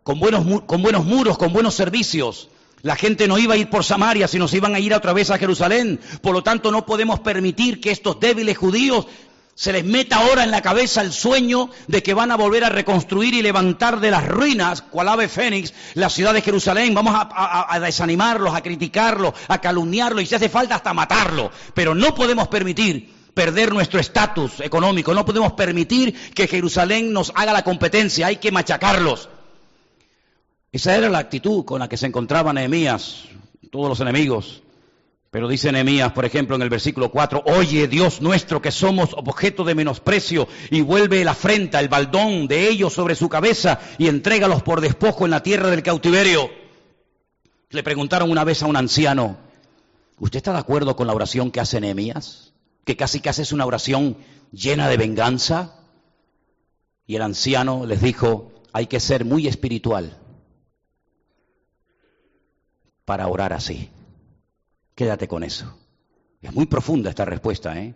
con buenos, con buenos muros, con buenos servicios, la gente no iba a ir por Samaria, sino se iban a ir otra vez a Jerusalén. Por lo tanto, no podemos permitir que estos débiles judíos se les meta ahora en la cabeza el sueño de que van a volver a reconstruir y levantar de las ruinas, cual ave fénix, la ciudad de Jerusalén. Vamos a, desanimarlos, a criticarlos, a calumniarlos y si hace falta hasta matarlo. Pero no podemos permitir perder nuestro estatus económico, no podemos permitir que Jerusalén nos haga la competencia, hay que machacarlos. Esa era la actitud con la que se encontraba Nehemías, todos los enemigos. Pero dice Nehemías, por ejemplo, en el versículo 4, oye Dios nuestro que somos objeto de menosprecio y vuelve la afrenta, el baldón de ellos sobre su cabeza y entrégalos por despojo en la tierra del cautiverio. Le preguntaron una vez a un anciano, ¿usted está de acuerdo con la oración que hace Nehemías? Que casi casi es una oración llena de venganza. Y el anciano les dijo, hay que ser muy espiritual para orar así. Quédate con eso. Es muy profunda esta respuesta, ¿eh?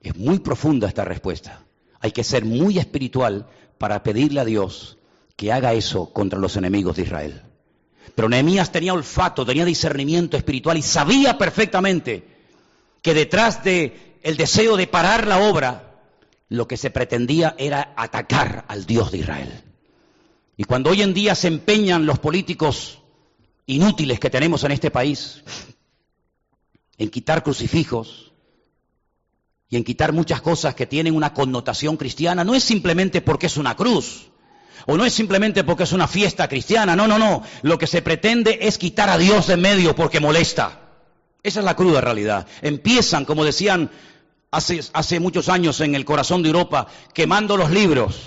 Es muy profunda esta respuesta. Hay que ser muy espiritual para pedirle a Dios que haga eso contra los enemigos de Israel. Pero Nehemías tenía olfato, tenía discernimiento espiritual y sabía perfectamente que detrás de el deseo de parar la obra, lo que se pretendía era atacar al Dios de Israel. Y cuando hoy en día se empeñan los políticos inútiles que tenemos en este país en quitar crucifijos y en quitar muchas cosas que tienen una connotación cristiana, no es simplemente porque es una cruz, o no es simplemente porque es una fiesta cristiana, no, no, no, lo que se pretende es quitar a Dios de medio porque molesta. Esa es la cruda realidad. Empiezan, como decían hace, hace muchos años en el corazón de Europa, quemando los libros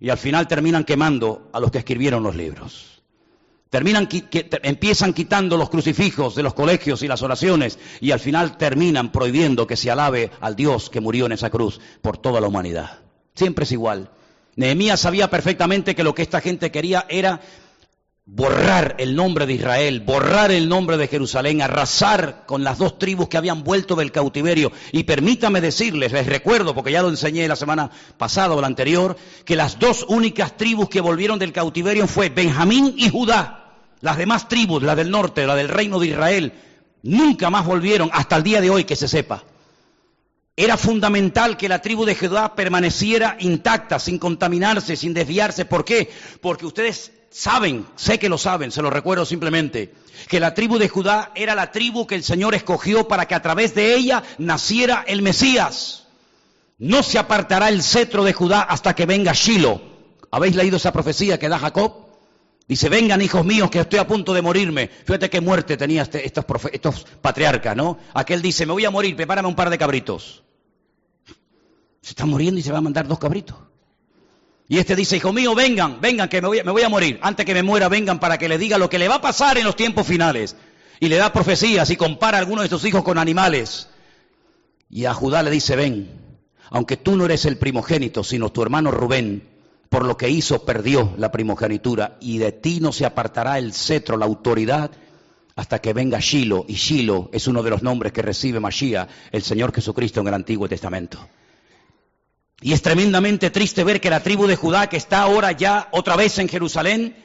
y al final terminan quemando a los que escribieron los libros. Terminan, empiezan quitando los crucifijos de los colegios y las oraciones y al final terminan prohibiendo que se alabe al Dios que murió en esa cruz por toda la humanidad. Siempre es igual. Nehemías sabía perfectamente que lo que esta gente quería era borrar el nombre de Israel, borrar el nombre de Jerusalén, arrasar con las dos tribus que habían vuelto del cautiverio. Y permítame decirles, les recuerdo, porque ya lo enseñé la semana pasada o la anterior, que las dos únicas tribus que volvieron del cautiverio fue Benjamín y Judá. Las demás tribus, la del norte, la del reino de Israel, nunca más volvieron hasta el día de hoy que se sepa. Era fundamental que la tribu de Judá permaneciera intacta, sin contaminarse, sin desviarse. ¿Por qué? Porque ustedes saben, sé que lo saben, se lo recuerdo simplemente, que la tribu de Judá era la tribu que el Señor escogió para que a través de ella naciera el Mesías. No se apartará el cetro de Judá hasta que venga Shiloh. ¿Habéis leído esa profecía que da Jacob? Dice, vengan hijos míos que estoy a punto de morirme. Fíjate qué muerte tenía este, estos, patriarcas, ¿no? Aquel dice, me voy a morir, prepárame un par de cabritos. Se está muriendo y se va a mandar dos cabritos. Y este dice, hijo mío, vengan, vengan, que me voy, me voy, a morir. Antes que me muera, vengan para que le diga lo que le va a pasar en los tiempos finales. Y le da profecías y compara a algunos de sus hijos con animales. Y a Judá le dice, ven, aunque tú no eres el primogénito, sino tu hermano Rubén, por lo que hizo perdió la primogenitura, y de ti no se apartará el cetro, la autoridad, hasta que venga Shiloh. Y Shiloh es uno de los nombres que recibe Mashiach, el Señor Jesucristo en el Antiguo Testamento. Y es tremendamente triste ver que la tribu de Judá, que está ahora ya otra vez en Jerusalén,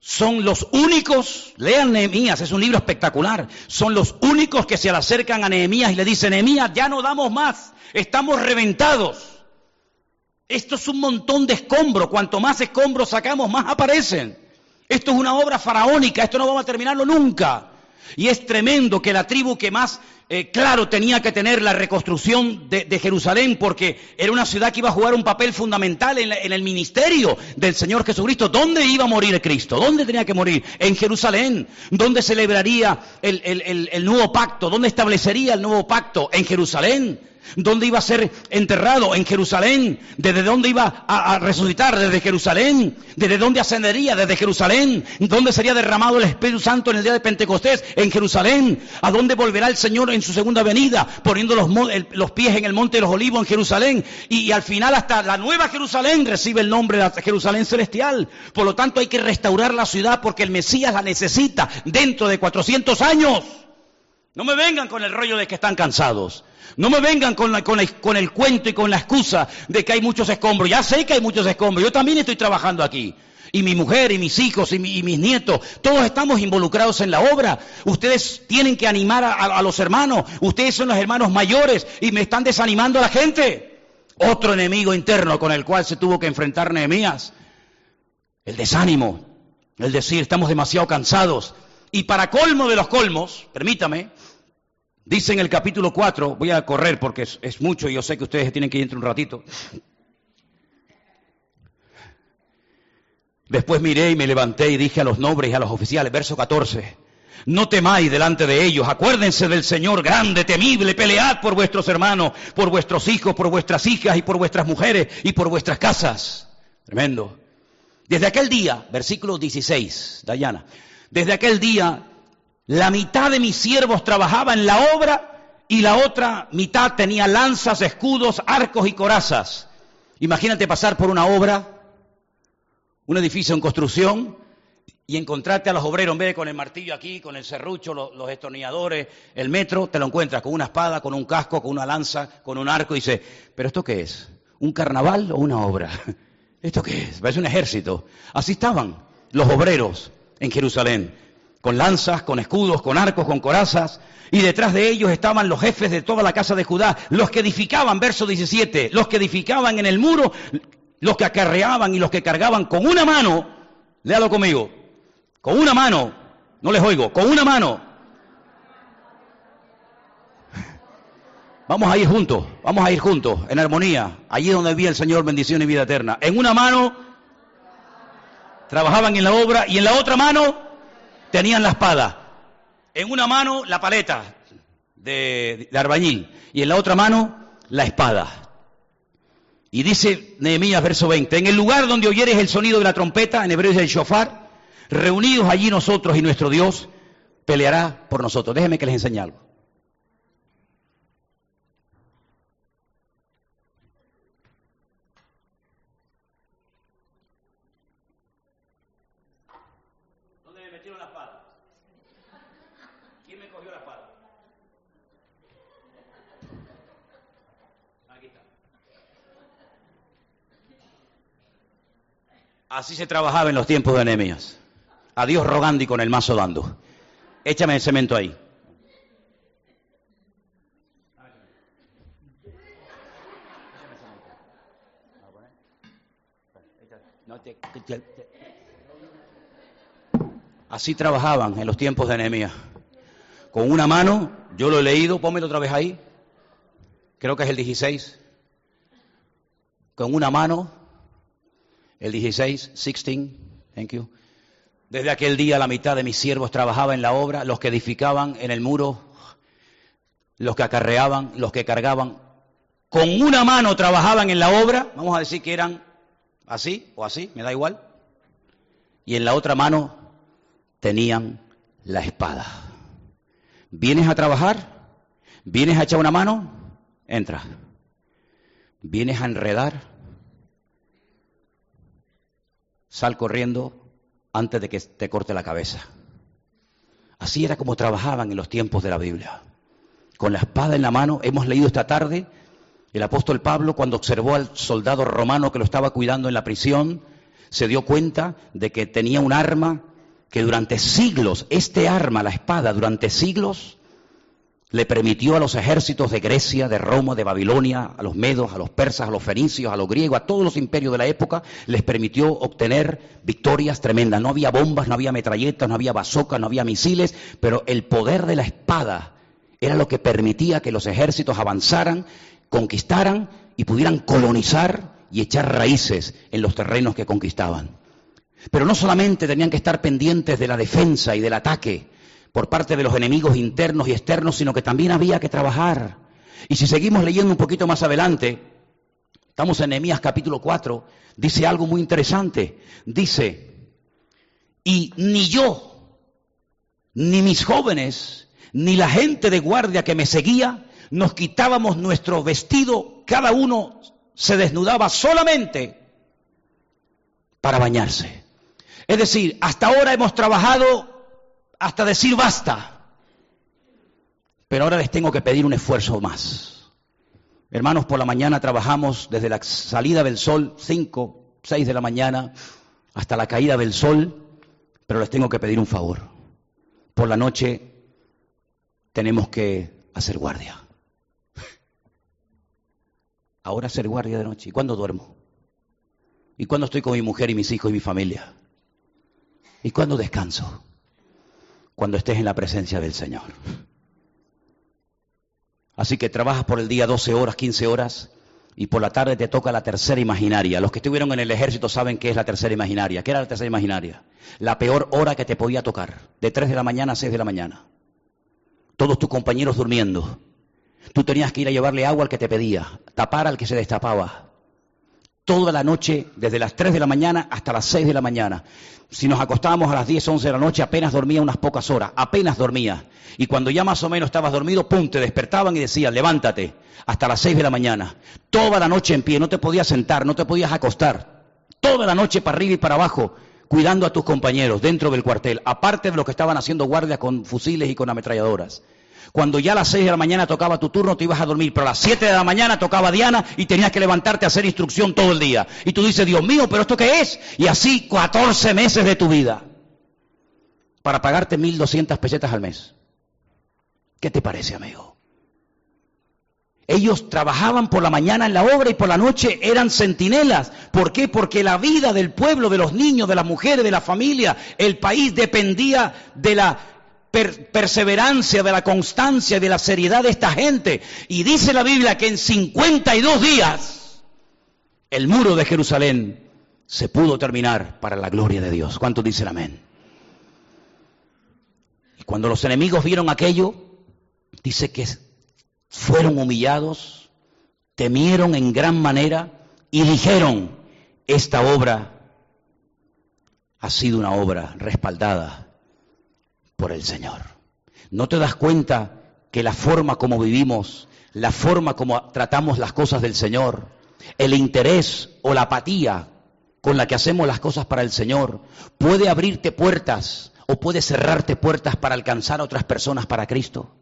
son los únicos, lean Nehemías, es un libro espectacular, son los únicos que se le acercan a Nehemías y le dicen, Nehemías, ya no damos más, estamos reventados. Esto es un montón de escombros, cuanto más escombros sacamos, más aparecen. Esto es una obra faraónica, esto no vamos a terminarlo nunca. Y es tremendo que la tribu que más eh, claro tenía que tener la reconstrucción de, Jerusalén porque era una ciudad que iba a jugar un papel fundamental en, el ministerio del Señor Jesucristo. ¿Dónde iba a morir Cristo? ¿Dónde tenía que morir? En Jerusalén. ¿Dónde celebraría el nuevo pacto? ¿Dónde establecería el nuevo pacto? En Jerusalén. ¿Dónde iba a ser enterrado? En Jerusalén. ¿Desde dónde iba a, resucitar? Desde Jerusalén. ¿Desde dónde ascendería? Desde Jerusalén. ¿Dónde sería derramado el Espíritu Santo en el día de Pentecostés? En Jerusalén. ¿A dónde volverá el Señor en su segunda venida? Poniendo los, pies en el monte de los olivos en Jerusalén. Y, al final hasta la nueva Jerusalén recibe el nombre de Jerusalén celestial. Por lo tanto hay que restaurar la ciudad porque el Mesías la necesita dentro de 400 años. No me vengan con el rollo de que están cansados. No me vengan con, con, el cuento y con la excusa de que hay muchos escombros. Ya sé que hay muchos escombros. Yo también estoy trabajando aquí. Y mi mujer y mis hijos y, mis nietos, todos estamos involucrados en la obra. Ustedes tienen que animar a, los hermanos. Ustedes son los hermanos mayores y me están desanimando a la gente. Otro enemigo interno con el cual se tuvo que enfrentar Nehemías. El desánimo. El decir, estamos demasiado cansados. Y para colmo de los colmos, permítame, dice en el capítulo 4, voy a correr porque es, mucho y yo sé que ustedes tienen que ir entre un ratito. Después miré y me levanté y dije a los nobles y a los oficiales, verso 14, no temáis delante de ellos, acuérdense del Señor grande, temible, pelead por vuestros hermanos, por vuestros hijos, por vuestras hijas y por vuestras mujeres y por vuestras casas. Tremendo. Desde aquel día, versículo 16, Dayana, desde aquel día la mitad de mis siervos trabajaba en la obra y la otra mitad tenía lanzas, escudos, arcos y corazas. Imagínate pasar por una obra un edificio en construcción y encontrarte a los obreros, en vez de con el martillo aquí, con el serrucho, los, estornilladores, el metro, te lo encuentras con una espada, con un casco, con una lanza, con un arco, y dices, ¿pero esto qué es? ¿Un carnaval o una obra? ¿Esto qué es? Parece un ejército. Así estaban los obreros en Jerusalén, con lanzas, con escudos, con arcos, con corazas, y detrás de ellos estaban los jefes de toda la casa de Judá, los que edificaban, verso 17, los que edificaban en el muro los que acarreaban y los que cargaban con una mano, léalo conmigo, con una mano, no les oigo, con una mano. Vamos a ir juntos, vamos a ir juntos, en armonía, allí donde vi el Señor bendición y vida eterna. En una mano trabajaban en la obra y en la otra mano tenían la espada. En una mano la paleta de, arbañil y en la otra mano la espada. Y dice Nehemías, verso 20, en el lugar donde oyeres el sonido de la trompeta, en hebreo es el shofar, reunidos allí nosotros y nuestro Dios peleará por nosotros. Déjenme que les enseñe algo. Así se trabajaba en los tiempos de Nehemías. A Dios rogando y con el mazo dando. Échame el cemento ahí. Así trabajaban en los tiempos de Nehemías. Con una mano, yo lo he leído, pónmelo otra vez ahí. Creo que es el 16. Con una mano el 16, 16, thank you. Desde aquel día la mitad de mis siervos trabajaba en la obra, los que edificaban en el muro, los que acarreaban, los que cargaban. Con una mano trabajaban en la obra, vamos a decir que eran así o así, me da igual. Y en la otra mano tenían la espada. ¿Vienes a trabajar? ¿Vienes a echar una mano? Entra. ¿Vienes a enredar? Sal corriendo antes de que te corte la cabeza. Así era como trabajaban en los tiempos de la Biblia. Con la espada en la mano, hemos leído esta tarde, el apóstol Pablo cuando observó al soldado romano que lo estaba cuidando en la prisión, se dio cuenta de que tenía un arma que durante siglos, este arma, la espada, durante siglos, le permitió a los ejércitos de Grecia, de Roma, de Babilonia, a los medos, a los persas, a los fenicios, a los griegos, a todos los imperios de la época, les permitió obtener victorias tremendas. No había bombas, no había metralletas, no había bazocas, no había misiles, pero el poder de la espada era lo que permitía que los ejércitos avanzaran, conquistaran y pudieran colonizar y echar raíces en los terrenos que conquistaban. Pero no solamente tenían que estar pendientes de la defensa y del ataque, por parte de los enemigos internos y externos, sino que también había que trabajar. Y si seguimos leyendo un poquito más adelante, estamos en Nehemías capítulo 4, dice algo muy interesante. Dice, y ni yo, ni mis jóvenes, ni la gente de guardia que me seguía, nos quitábamos nuestro vestido, cada uno se desnudaba solamente para bañarse. Es decir, hasta ahora hemos trabajado hasta decir basta. Pero ahora les tengo que pedir un esfuerzo más. Hermanos, por la mañana trabajamos desde la salida del sol, 5, 6 de la mañana, hasta la caída del sol, pero les tengo que pedir un favor. Por la noche tenemos que hacer guardia. Ahora hacer guardia de noche. ¿Y cuándo duermo? ¿Y cuándo estoy con mi mujer y mis hijos y mi familia? ¿Y cuándo descanso? Cuando estés en la presencia del Señor. Así que trabajas por el día 12 horas, 15 horas y por la tarde te toca la tercera imaginaria. Los que estuvieron en el ejército saben qué es la tercera imaginaria. ¿Qué era la tercera imaginaria? La peor hora que te podía tocar, de 3 de la mañana a 6 de la mañana. Todos tus compañeros durmiendo. Tú tenías que ir a llevarle agua al que te pedía, tapar al que se destapaba. Toda la noche, desde las 3 de la mañana hasta las 6 de la mañana. Si nos acostábamos a las 10, 11 de la noche, apenas dormía unas pocas horas, apenas dormía. Y cuando ya más o menos estabas dormido, pum, te despertaban y decían, levántate, hasta las 6 de la mañana. Toda la noche en pie, no te podías sentar, no te podías acostar. Toda la noche para arriba y para abajo, cuidando a tus compañeros dentro del cuartel, aparte de los que estaban haciendo guardia con fusiles y con ametralladoras. Cuando ya a las 6 de la mañana tocaba tu turno, te ibas a dormir, pero a las 7 de la mañana tocaba Diana y tenías que levantarte a hacer instrucción todo el día. Y tú dices, Dios mío, pero ¿esto qué es? Y así 14 meses de tu vida para pagarte 1.200 pesetas al mes. ¿Qué te parece, amigo? Ellos trabajaban por la mañana en la obra y por la noche eran centinelas. ¿Por qué? Porque la vida del pueblo, de los niños, de las mujeres, de la familia, el país dependía de la perseverancia, de la constancia, de la seriedad de esta gente. Y dice la Biblia que en 52 días el muro de Jerusalén se pudo terminar para la gloria de Dios. ¿Cuántos dicen amén? Y cuando los enemigos vieron aquello, dice que fueron humillados, temieron en gran manera y dijeron, esta obra ha sido una obra respaldada por el Señor. ¿No te das cuenta que la forma como vivimos, la forma como tratamos las cosas del Señor, el interés o la apatía con la que hacemos las cosas para el Señor, puede abrirte puertas o puede cerrarte puertas para alcanzar a otras personas para Cristo?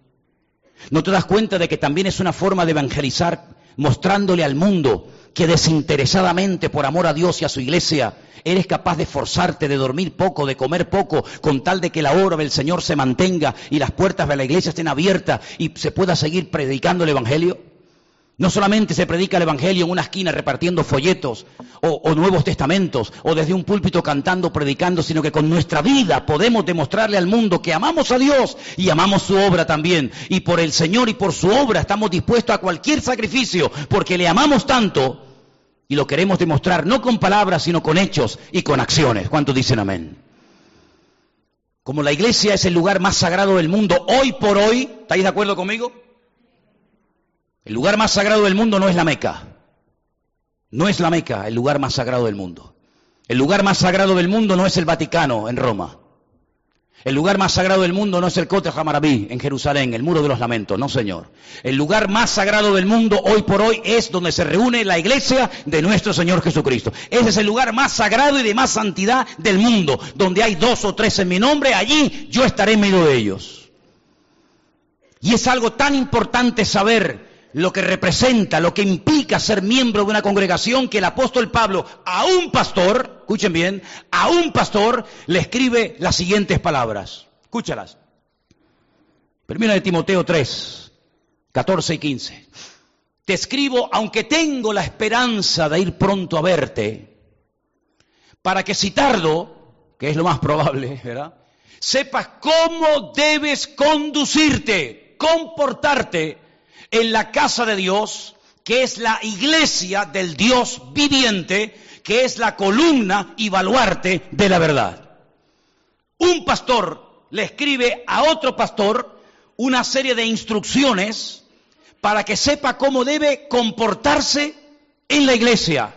¿No te das cuenta de que también es una forma de evangelizar mostrándole al mundo que desinteresadamente, por amor a Dios y a su iglesia, eres capaz de esforzarte, de dormir poco, de comer poco, con tal de que la obra del Señor se mantenga y las puertas de la iglesia estén abiertas y se pueda seguir predicando el Evangelio? No solamente se predica el Evangelio en una esquina repartiendo folletos o, Nuevos Testamentos o desde un púlpito cantando, predicando, sino que con nuestra vida podemos demostrarle al mundo que amamos a Dios y amamos su obra también. Y por el Señor y por su obra estamos dispuestos a cualquier sacrificio porque le amamos tanto y lo queremos demostrar no con palabras, sino con hechos y con acciones. ¿Cuántos dicen amén? Como la iglesia es el lugar más sagrado del mundo hoy por hoy, ¿estáis de acuerdo conmigo? El lugar más sagrado del mundo no es la Meca. No es la Meca el lugar más sagrado del mundo. El lugar más sagrado del mundo no es el Vaticano en Roma. El lugar más sagrado del mundo no es el Cote Hamarabí en Jerusalén, el Muro de los Lamentos, no señor. El lugar más sagrado del mundo hoy por hoy es donde se reúne la iglesia de nuestro Señor Jesucristo. Ese es el lugar más sagrado y de más santidad del mundo, donde hay dos o tres en mi nombre, allí yo estaré en medio de ellos. Y es algo tan importante saber lo que representa, lo que implica ser miembro de una congregación que el apóstol Pablo a un pastor, escuchen bien, a un pastor le escribe las siguientes palabras. Escúchalas. Primero de Timoteo 3, 14 y 15. Te escribo, aunque tengo la esperanza de ir pronto a verte, para que si tardo, que es lo más probable. Sepas cómo debes conducirte, comportarte en la casa de Dios, que es la iglesia del Dios viviente, que es la columna y baluarte de la verdad. Un pastor le escribe a otro pastor una serie de instrucciones para que sepa cómo debe comportarse en la iglesia.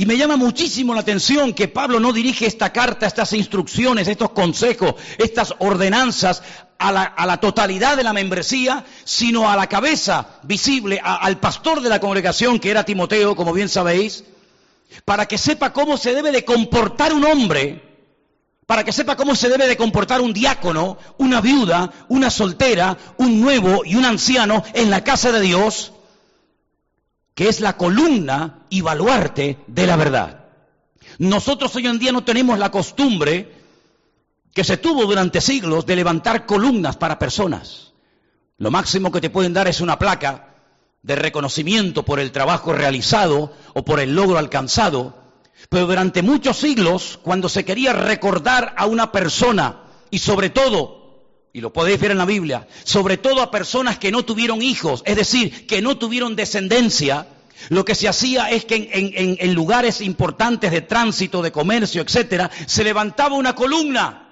Y me llama muchísimo la atención que Pablo no dirige esta carta, estas instrucciones, estos consejos, estas ordenanzas a la, totalidad de la membresía, sino a la cabeza visible, al pastor de la congregación, que era Timoteo, como bien sabéis, para que sepa cómo se debe de comportar un hombre para que sepa cómo se debe de comportar un diácono, una viuda, una soltera, un nuevo y un anciano en la casa de Dios, que es la columna y baluarte de la verdad. Nosotros hoy en día no tenemos la costumbre que se tuvo durante siglos de levantar columnas para personas. Lo máximo que te pueden dar es una placa de reconocimiento por el trabajo realizado o por el logro alcanzado, pero durante muchos siglos, cuando se quería recordar a una persona, y sobre todo, y lo podéis ver en la Biblia, sobre todo a personas que no tuvieron hijos, es decir, que no tuvieron descendencia, lo que se hacía es que en, lugares importantes de tránsito, de comercio, etcétera, se levantaba una columna.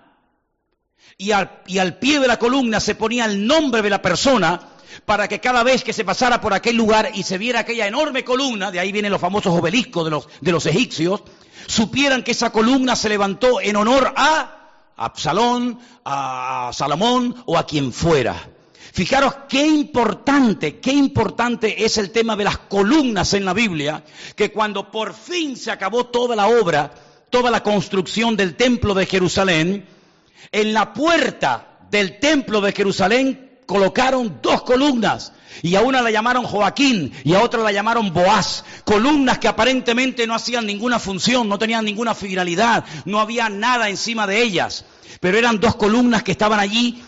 Y al, pie de la columna se ponía el nombre de la persona para que cada vez que se pasara por aquel lugar y se viera aquella enorme columna, de ahí vienen los famosos obeliscos de los, de los egipcios, supieran que esa columna se levantó en honor a Absalón, a Salomón o a quien fuera. Fijaros qué importante, qué importante es el tema de las columnas en la Biblia, que cuando por fin se acabó toda la obra, toda la construcción del templo de Jerusalén, en la puerta del templo de Jerusalén colocaron dos columnas y a una la llamaron Joaquín y a otra la llamaron Boaz. Columnas que aparentemente no hacían ninguna función, no tenían ninguna finalidad, no había nada encima de ellas. Pero eran dos columnas que estaban allí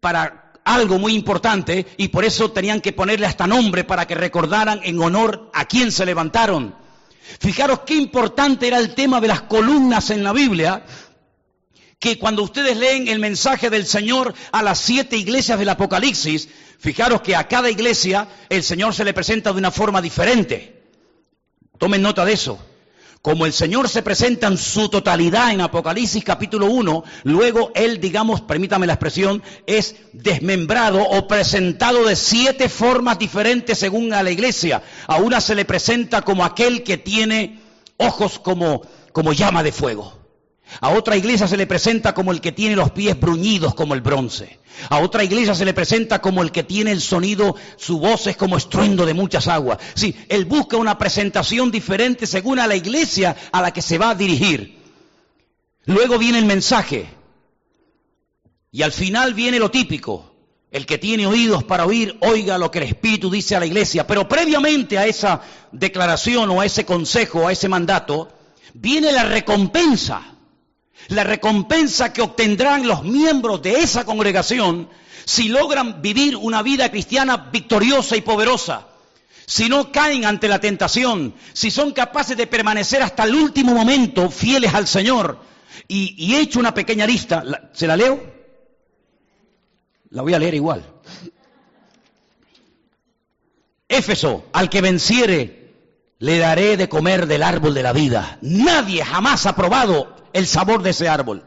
para algo muy importante y por eso tenían que ponerle hasta nombre para que recordaran en honor a quién se levantaron. Fijaros qué importante era el tema de las columnas en la Biblia, que cuando ustedes leen el mensaje del Señor a las siete iglesias del Apocalipsis, fijaros que a cada iglesia el Señor se le presenta de una forma diferente. Tomen nota de eso. Como el Señor se presenta en su totalidad en Apocalipsis capítulo 1, luego Él, digamos, permítame la expresión, es desmembrado o presentado de siete formas diferentes según a la iglesia. A una se le presenta como aquel que tiene ojos como, como llama de fuego. A otra iglesia se le presenta como el que tiene los pies bruñidos como el bronce. A otra iglesia se le presenta como el que tiene el sonido, su voz es como estruendo de muchas aguas. Sí, él busca una presentación diferente según a la iglesia a la que se va a dirigir. Luego viene el mensaje. Y al final viene lo típico. El que tiene oídos para oír, oiga lo que el Espíritu dice a la iglesia. Pero previamente a esa declaración o a ese consejo, a ese mandato, viene la recompensa la recompensa que obtendrán los miembros de esa congregación si logran vivir una vida cristiana victoriosa y poderosa, si no caen ante la tentación, si son capaces de permanecer hasta el último momento fieles al Señor. Y, he hecho una pequeña lista, ¿se la leo? La voy a leer igual. Éfeso, al que venciere, le daré de comer del árbol de la vida. Nadie jamás ha probado el sabor de ese árbol.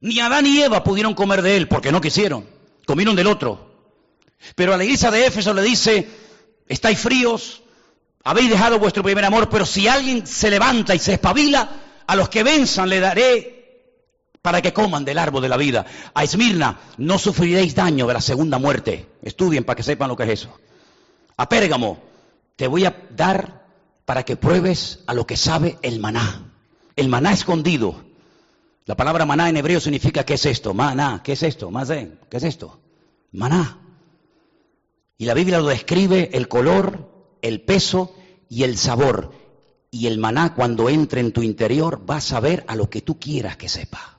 Ni Adán ni Eva pudieron comer de él porque no quisieron, comieron del otro. Pero a la iglesia de Éfeso le dice, estáis fríos, habéis dejado vuestro primer amor, pero si alguien se levanta y se espabila, a los que venzan le daré para que coman del árbol de la vida. A Esmirna, no sufriréis daño de la segunda muerte. Estudien para que sepan lo que es eso. A Pérgamo, te voy a dar para que pruebes a lo que sabe el maná. El maná escondido. La palabra maná en hebreo significa ¿qué es esto? Maná, ¿qué es esto? ¿qué es esto? Maná. Y la Biblia lo describe el color, el peso y el sabor. Y el maná cuando entre en tu interior va a saber a lo que tú quieras que sepa.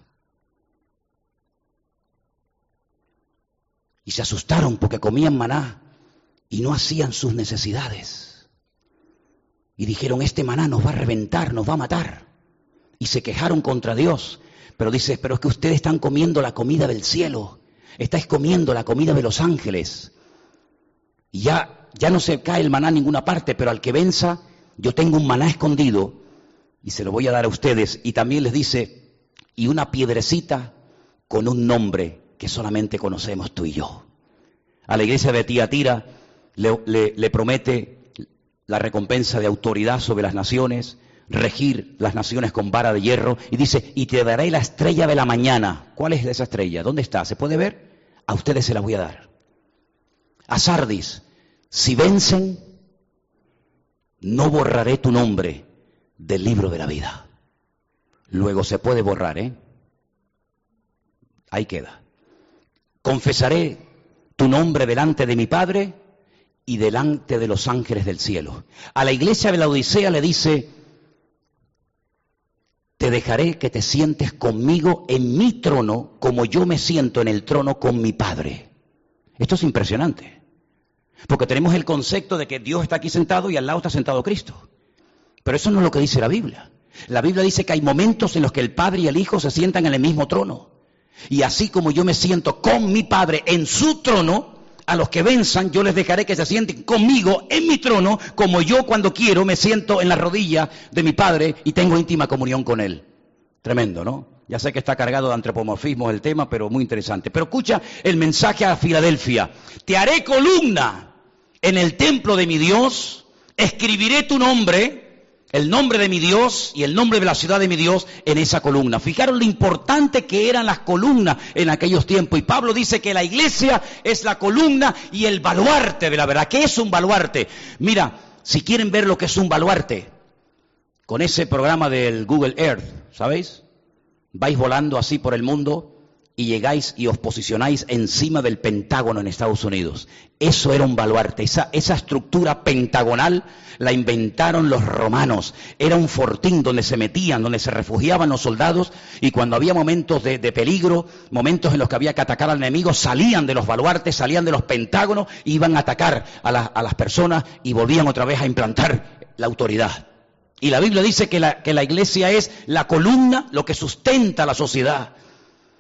Y se asustaron porque comían maná y no hacían sus necesidades. Y dijeron, este maná nos va a reventar, nos va a matar y se quejaron contra Dios. Pero dice, pero es que ustedes están comiendo la comida del cielo, estáis comiendo la comida de los ángeles. Y ya, ya no se cae el maná en ninguna parte, pero al que venza, yo tengo un maná escondido y se lo voy a dar a ustedes. Y también les dice, y una piedrecita con un nombre que solamente conocemos tú y yo. A la iglesia de Tiatira le, le promete la recompensa de autoridad sobre las naciones, regir las naciones con vara de hierro y dice, y te daré la estrella de la mañana. ¿Cuál es esa estrella? ¿Dónde está? ¿Se puede ver? A ustedes se la voy a dar. A Sardis, si vencen, no borraré tu nombre del libro de la vida. Luego se puede borrar, ¿eh? Ahí queda. Confesaré tu nombre delante de mi Padre y delante de los ángeles del cielo. A la iglesia de la Odisea le dice, te dejaré que te sientes conmigo en mi trono como yo me siento en el trono con mi Padre. Esto es impresionante, porque tenemos el concepto de que Dios está aquí sentado y al lado está sentado Cristo. Pero eso no es lo que dice la Biblia. La Biblia dice que hay momentos en los que el Padre y el Hijo se sientan en el mismo trono. Y así como yo me siento con mi Padre en su trono, a los que venzan yo les dejaré que se sienten conmigo en mi trono, como yo cuando quiero me siento en la rodilla de mi Padre y tengo íntima comunión con Él. Tremendo, ¿no? Ya sé que está cargado de antropomorfismo el tema, pero muy interesante. Pero escucha el mensaje a Filadelfia. Te haré columna en el templo de mi Dios, escribiré tu nombre el nombre de mi Dios y el nombre de la ciudad de mi Dios en esa columna. Fijaron lo importante que eran las columnas en aquellos tiempos. Y Pablo dice que la iglesia es la columna y el baluarte de la verdad. ¿Qué es un baluarte? Mira, si quieren ver lo que es un baluarte, con ese programa del Google Earth, ¿sabéis? Vais volando así por el mundo y llegáis y os posicionáis encima del Pentágono en Estados Unidos. Eso era un baluarte, esa, esa, estructura pentagonal la inventaron los romanos. Era un fortín donde se metían, donde se refugiaban los soldados y cuando había momentos de, peligro, momentos en los que había que atacar al enemigo, salían de los baluartes, salían de los pentágonos, iban a atacar a, a las personas y volvían otra vez a implantar la autoridad. Y la Biblia dice que la, que la iglesia es la columna, lo que sustenta la sociedad.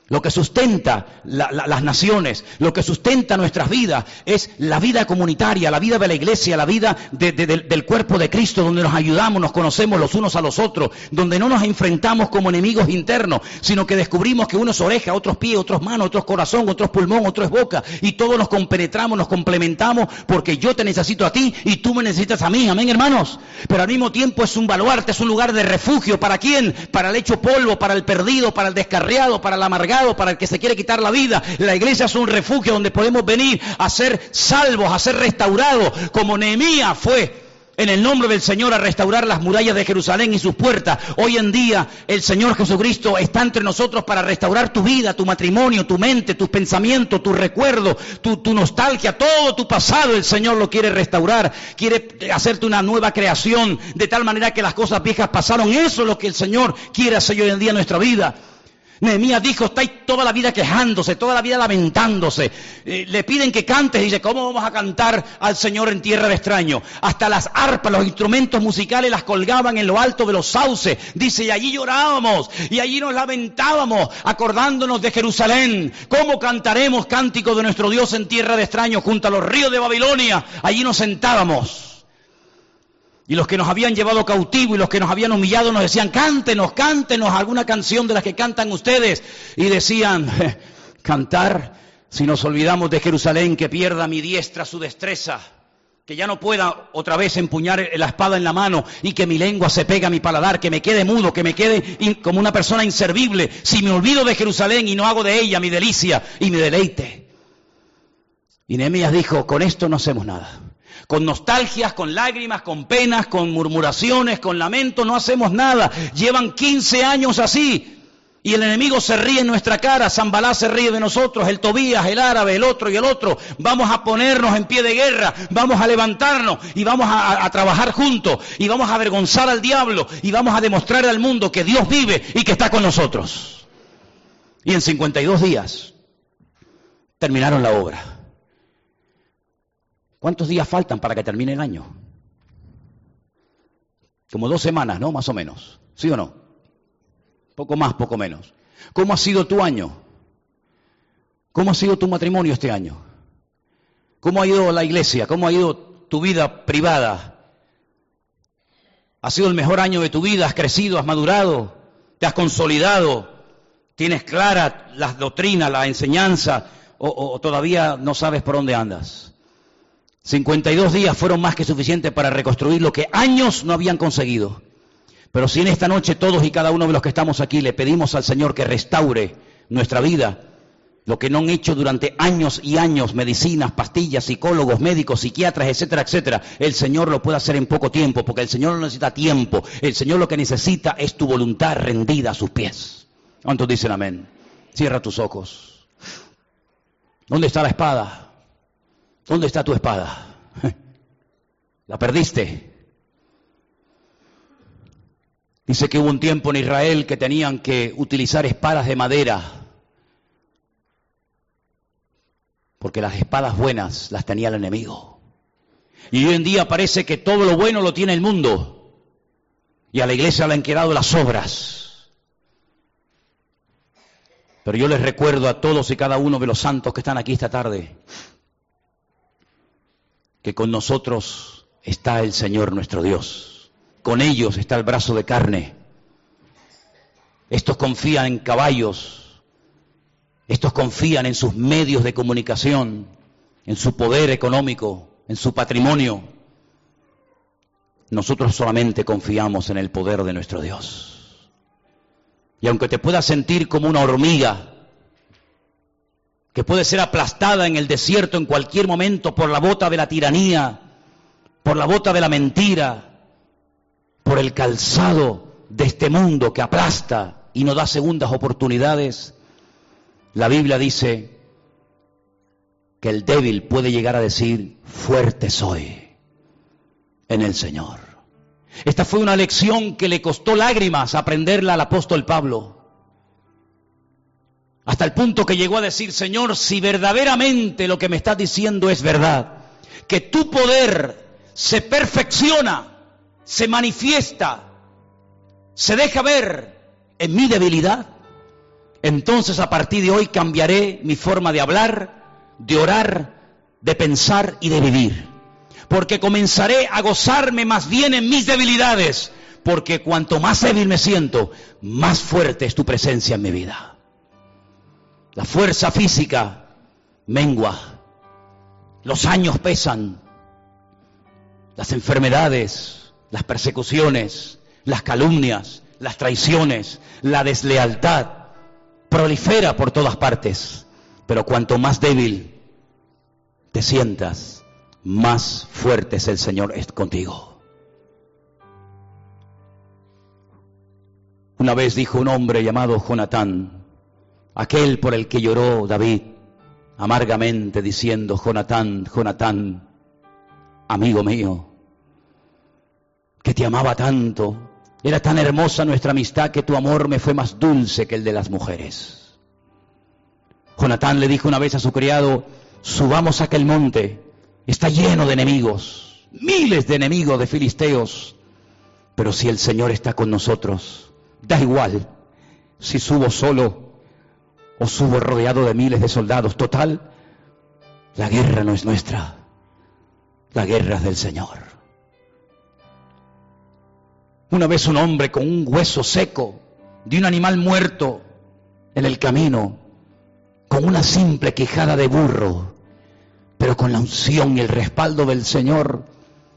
Lo que sustenta las naciones, lo que sustenta nuestras vidas es la vida comunitaria, la vida de la iglesia, la vida del cuerpo de Cristo, donde nos ayudamos, nos conocemos los unos a los otros, donde no nos enfrentamos como enemigos internos, sino que descubrimos que uno es oreja, otros pies, otros manos, otros corazón, otros pulmón, otro es boca, y todos nos compenetramos, nos complementamos, porque yo te necesito a ti y tú me necesitas a mí, amén hermanos. Pero al mismo tiempo es un baluarte, es un lugar de refugio, ¿para quién? Para el hecho polvo, para el perdido, para el descarriado, para el amargado para el que se quiere quitar la vida. La iglesia es un refugio donde podemos venir a ser salvos, a ser restaurados, como Nehemías fue en el nombre del Señor a restaurar las murallas de Jerusalén y sus puertas. Hoy en día el Señor Jesucristo está entre nosotros para restaurar tu vida, tu matrimonio, tu mente, tus pensamientos, tu recuerdo, tu, tu, nostalgia, todo tu pasado. El Señor lo quiere restaurar, quiere hacerte una nueva creación de tal manera que las cosas viejas pasaron. Eso es lo que el Señor quiere hacer hoy en día en nuestra vida. Nehemías dijo, estáis toda la vida quejándose, toda la vida lamentándose. Eh, le piden que cantes dice, ¿cómo vamos a cantar al Señor en tierra de extraño? Hasta las arpas, los instrumentos musicales las colgaban en lo alto de los sauces. Dice, y allí llorábamos, y allí nos lamentábamos, acordándonos de Jerusalén. ¿Cómo cantaremos cántico de nuestro Dios en tierra de extraño junto a los ríos de Babilonia? Allí nos sentábamos. Y los que nos habían llevado cautivo y los que nos habían humillado nos decían, cántenos, cántenos alguna canción de las que cantan ustedes. Y decían, cantar si nos olvidamos de Jerusalén, que pierda mi diestra su destreza, que ya no pueda otra vez empuñar la espada en la mano y que mi lengua se pegue a mi paladar, que me quede mudo, que me quede como una persona inservible, si me olvido de Jerusalén y no hago de ella mi delicia y mi deleite. Y Nehemías dijo, con esto no hacemos nada. Con nostalgias, con lágrimas, con penas, con murmuraciones, con lamentos, no hacemos nada. Llevan 15 años así. Y el enemigo se ríe en nuestra cara, Zambalá se ríe de nosotros, el Tobías, el árabe, el otro y el otro. Vamos a ponernos en pie de guerra, vamos a levantarnos y vamos a, a trabajar juntos y vamos a avergonzar al diablo y vamos a demostrar al mundo que Dios vive y que está con nosotros. Y en 52 días terminaron la obra. ¿Cuántos días faltan para que termine el año? Como dos semanas, ¿no? Más o menos. ¿Sí o no? Poco más, poco menos. ¿Cómo ha sido tu año? ¿Cómo ha sido tu matrimonio este año? ¿Cómo ha ido la iglesia? ¿Cómo ha ido tu vida privada? ¿Ha sido el mejor año de tu vida? ¿Has crecido? ¿Has madurado? ¿Te has consolidado? ¿Tienes clara las doctrinas, la enseñanza? ¿O, o todavía no sabes por dónde andas? 52 días fueron más que suficientes para reconstruir lo que años no habían conseguido. Pero si en esta noche todos y cada uno de los que estamos aquí le pedimos al Señor que restaure nuestra vida, lo que no han hecho durante años y años, medicinas, pastillas, psicólogos, médicos, psiquiatras, etcétera, etcétera, el Señor lo puede hacer en poco tiempo, porque el Señor no necesita tiempo, el Señor lo que necesita es tu voluntad rendida a sus pies. ¿Cuántos dicen amén? Cierra tus ojos. ¿Dónde está la espada? ¿Dónde está tu espada? La perdiste. Dice que hubo un tiempo en Israel que tenían que utilizar espadas de madera, porque las espadas buenas las tenía el enemigo. Y hoy en día parece que todo lo bueno lo tiene el mundo, y a la iglesia le han quedado las obras. Pero yo les recuerdo a todos y cada uno de los santos que están aquí esta tarde, que con nosotros está el Señor nuestro Dios con ellos está el brazo de carne. Estos confían en caballos, estos confían en sus medios de comunicación, en su poder económico, en su patrimonio. Nosotros solamente confiamos en el poder de nuestro Dios. Y aunque te puedas sentir como una hormiga, que puede ser aplastada en el desierto en cualquier momento por la bota de la tiranía, por la bota de la mentira, por el calzado de este mundo que aplasta y no da segundas oportunidades, la Biblia dice que el débil puede llegar a decir, fuerte soy en el Señor. Esta fue una lección que le costó lágrimas aprenderla al apóstol Pablo. Hasta el punto que llegó a decir, Señor, si verdaderamente lo que me estás diciendo es verdad, que tu poder se perfecciona se manifiesta, se deja ver en mi debilidad, entonces a partir de hoy cambiaré mi forma de hablar, de orar, de pensar y de vivir. Porque comenzaré a gozarme más bien en mis debilidades, porque cuanto más débil me siento, más fuerte es tu presencia en mi vida. La fuerza física mengua, los años pesan, las enfermedades, las persecuciones, las calumnias, las traiciones, la deslealtad, prolifera por todas partes. Pero cuanto más débil te sientas, más fuerte es el Señor contigo. Una vez dijo un hombre llamado Jonatán, aquel por el que lloró David, amargamente diciendo, Jonatán, Jonatán, amigo mío, que te amaba tanto. Era tan hermosa nuestra amistad que tu amor me fue más dulce que el de las mujeres. Jonatán le dijo una vez a su criado, subamos a aquel monte, está lleno de enemigos, miles de enemigos de filisteos, pero si el Señor está con nosotros, da igual si subo solo o subo rodeado de miles de soldados. Total, la guerra no es nuestra, la guerra es del Señor. Una vez un hombre con un hueso seco de un animal muerto en el camino, con una simple quejada de burro, pero con la unción y el respaldo del Señor,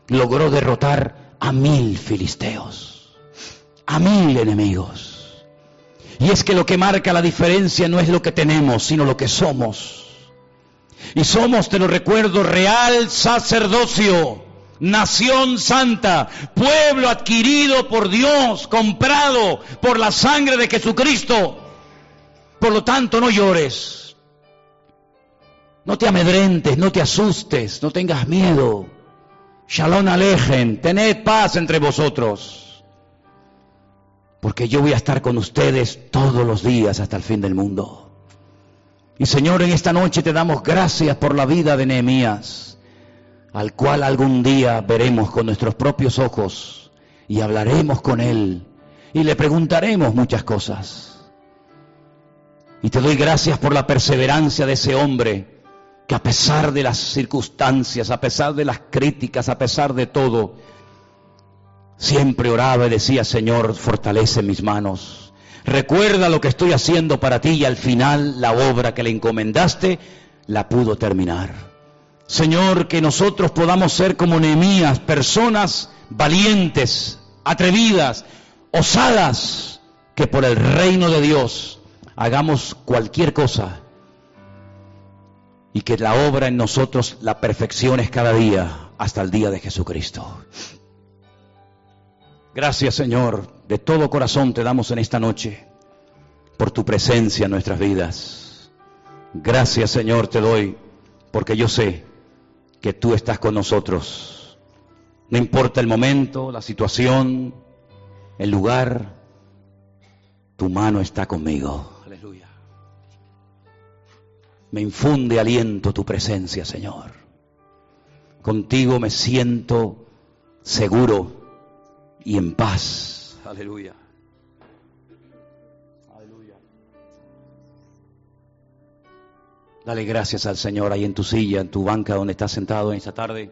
logró derrotar a mil filisteos, a mil enemigos. Y es que lo que marca la diferencia no es lo que tenemos, sino lo que somos. Y somos, te lo recuerdo, real sacerdocio nación santa, pueblo adquirido por Dios, comprado por la sangre de Jesucristo. Por lo tanto, no llores, no te amedrentes, no te asustes, no tengas miedo. Shalom alejen, tened paz entre vosotros, porque yo voy a estar con ustedes todos los días hasta el fin del mundo. Y Señor, en esta noche te damos gracias por la vida de Nehemías al cual algún día veremos con nuestros propios ojos y hablaremos con Él y le preguntaremos muchas cosas. Y te doy gracias por la perseverancia de ese hombre que a pesar de las circunstancias, a pesar de las críticas, a pesar de todo, siempre oraba y decía, Señor, fortalece mis manos. Recuerda lo que estoy haciendo para ti y al final la obra que le encomendaste la pudo terminar. Señor, que nosotros podamos ser como Nehemías, personas valientes, atrevidas, osadas, que por el reino de Dios hagamos cualquier cosa y que la obra en nosotros la perfecciones cada día hasta el día de Jesucristo. Gracias Señor, de todo corazón te damos en esta noche por tu presencia en nuestras vidas. Gracias Señor te doy porque yo sé que tú estás con nosotros. No importa el momento, la situación, el lugar, tu mano está conmigo. Aleluya. Me infunde aliento tu presencia, Señor. Contigo me siento seguro y en paz. Aleluya. Aleluya. Dale gracias al Señor ahí en tu silla, en tu banca donde estás sentado en esta tarde.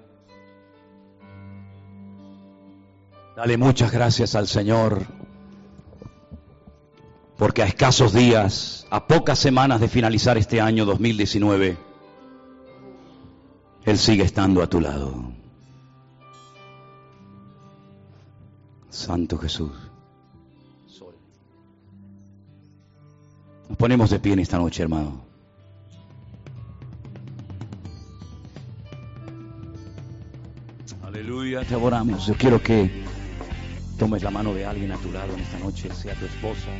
Dale muchas gracias al Señor, porque a escasos días, a pocas semanas de finalizar este año 2019, Él sigue estando a tu lado. Santo Jesús. Nos ponemos de pie en esta noche, hermano. Aleluya, te adoramos. Yo quiero que tomes la mano de alguien a tu lado en esta noche, sea tu esposa.